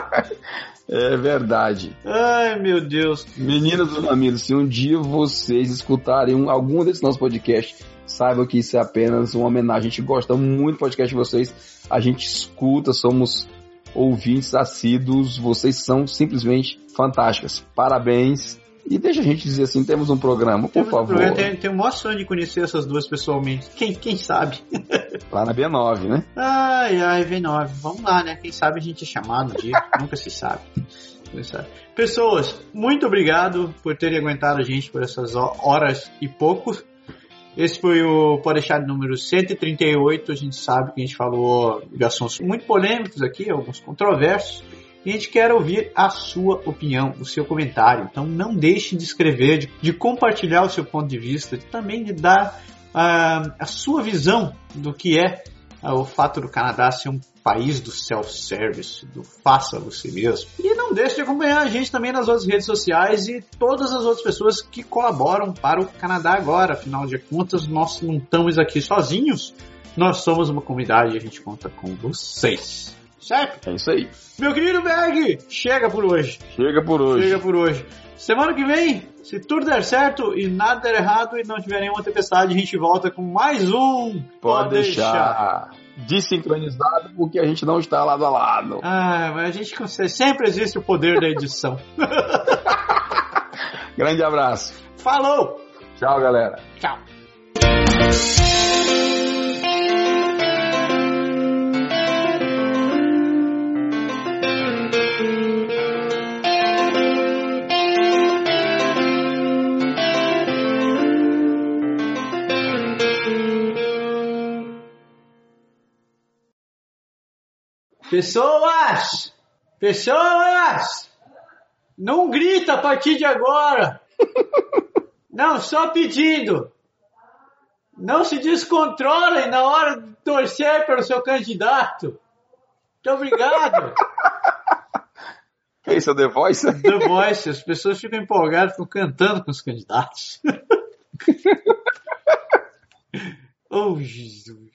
É verdade. Ai, meu Deus. Meninas dos mamilos, se um dia vocês escutarem um- algum desses nossos podcasts, saibam que isso é apenas uma homenagem. A gente gosta muito do podcast de vocês. A gente escuta, somos ouvintes assíduos. Vocês são simplesmente fantásticas. Parabéns. E deixa a gente dizer assim, temos um programa, por Temos um favor. programa, Tenho, tenho o maior sonho de conhecer essas duas pessoalmente. Quem, quem sabe? [LAUGHS] Lá na B9, né? Ai, ai, V9. Vamos lá, né? Quem sabe a gente é chamado um [LAUGHS] dia. Nunca se sabe. Pessoas, muito obrigado por terem aguentado a gente por essas ho- horas e pouco. Esse foi o Pode deixar número 138. A gente sabe que a gente falou de assuntos muito polêmicos aqui, alguns controversos. E a gente quer ouvir a sua opinião, o seu comentário. Então não deixe de escrever, de, de compartilhar o seu ponto de vista, de também de dar ah, a sua visão do que é ah, o fato do Canadá ser um país do self-service, do faça você mesmo. E não deixe de acompanhar a gente também nas outras redes sociais e todas as outras pessoas que colaboram para o Canadá agora. Afinal de contas, nós não estamos aqui sozinhos. Nós somos uma comunidade e a gente conta com vocês. Certo? É isso aí. Meu querido Berg, chega por hoje. Chega por hoje. Chega por hoje. Semana que vem, se tudo der certo e nada der errado e não tiver nenhuma tempestade, a gente volta com mais um. Pode deixar. Desincronizado porque a gente não está lado a lado. Ah, mas a gente consegue. Sempre existe o poder da edição. [LAUGHS] Grande abraço. Falou! Tchau, galera. Tchau. Pessoas! Pessoas! Não grita a partir de agora! Não, só pedindo! Não se descontrolem na hora de torcer pelo seu candidato! Muito obrigado! Que isso, é The Voice? The Voice, as pessoas ficam empolgadas, ficam cantando com os candidatos. [LAUGHS] oh, Jesus.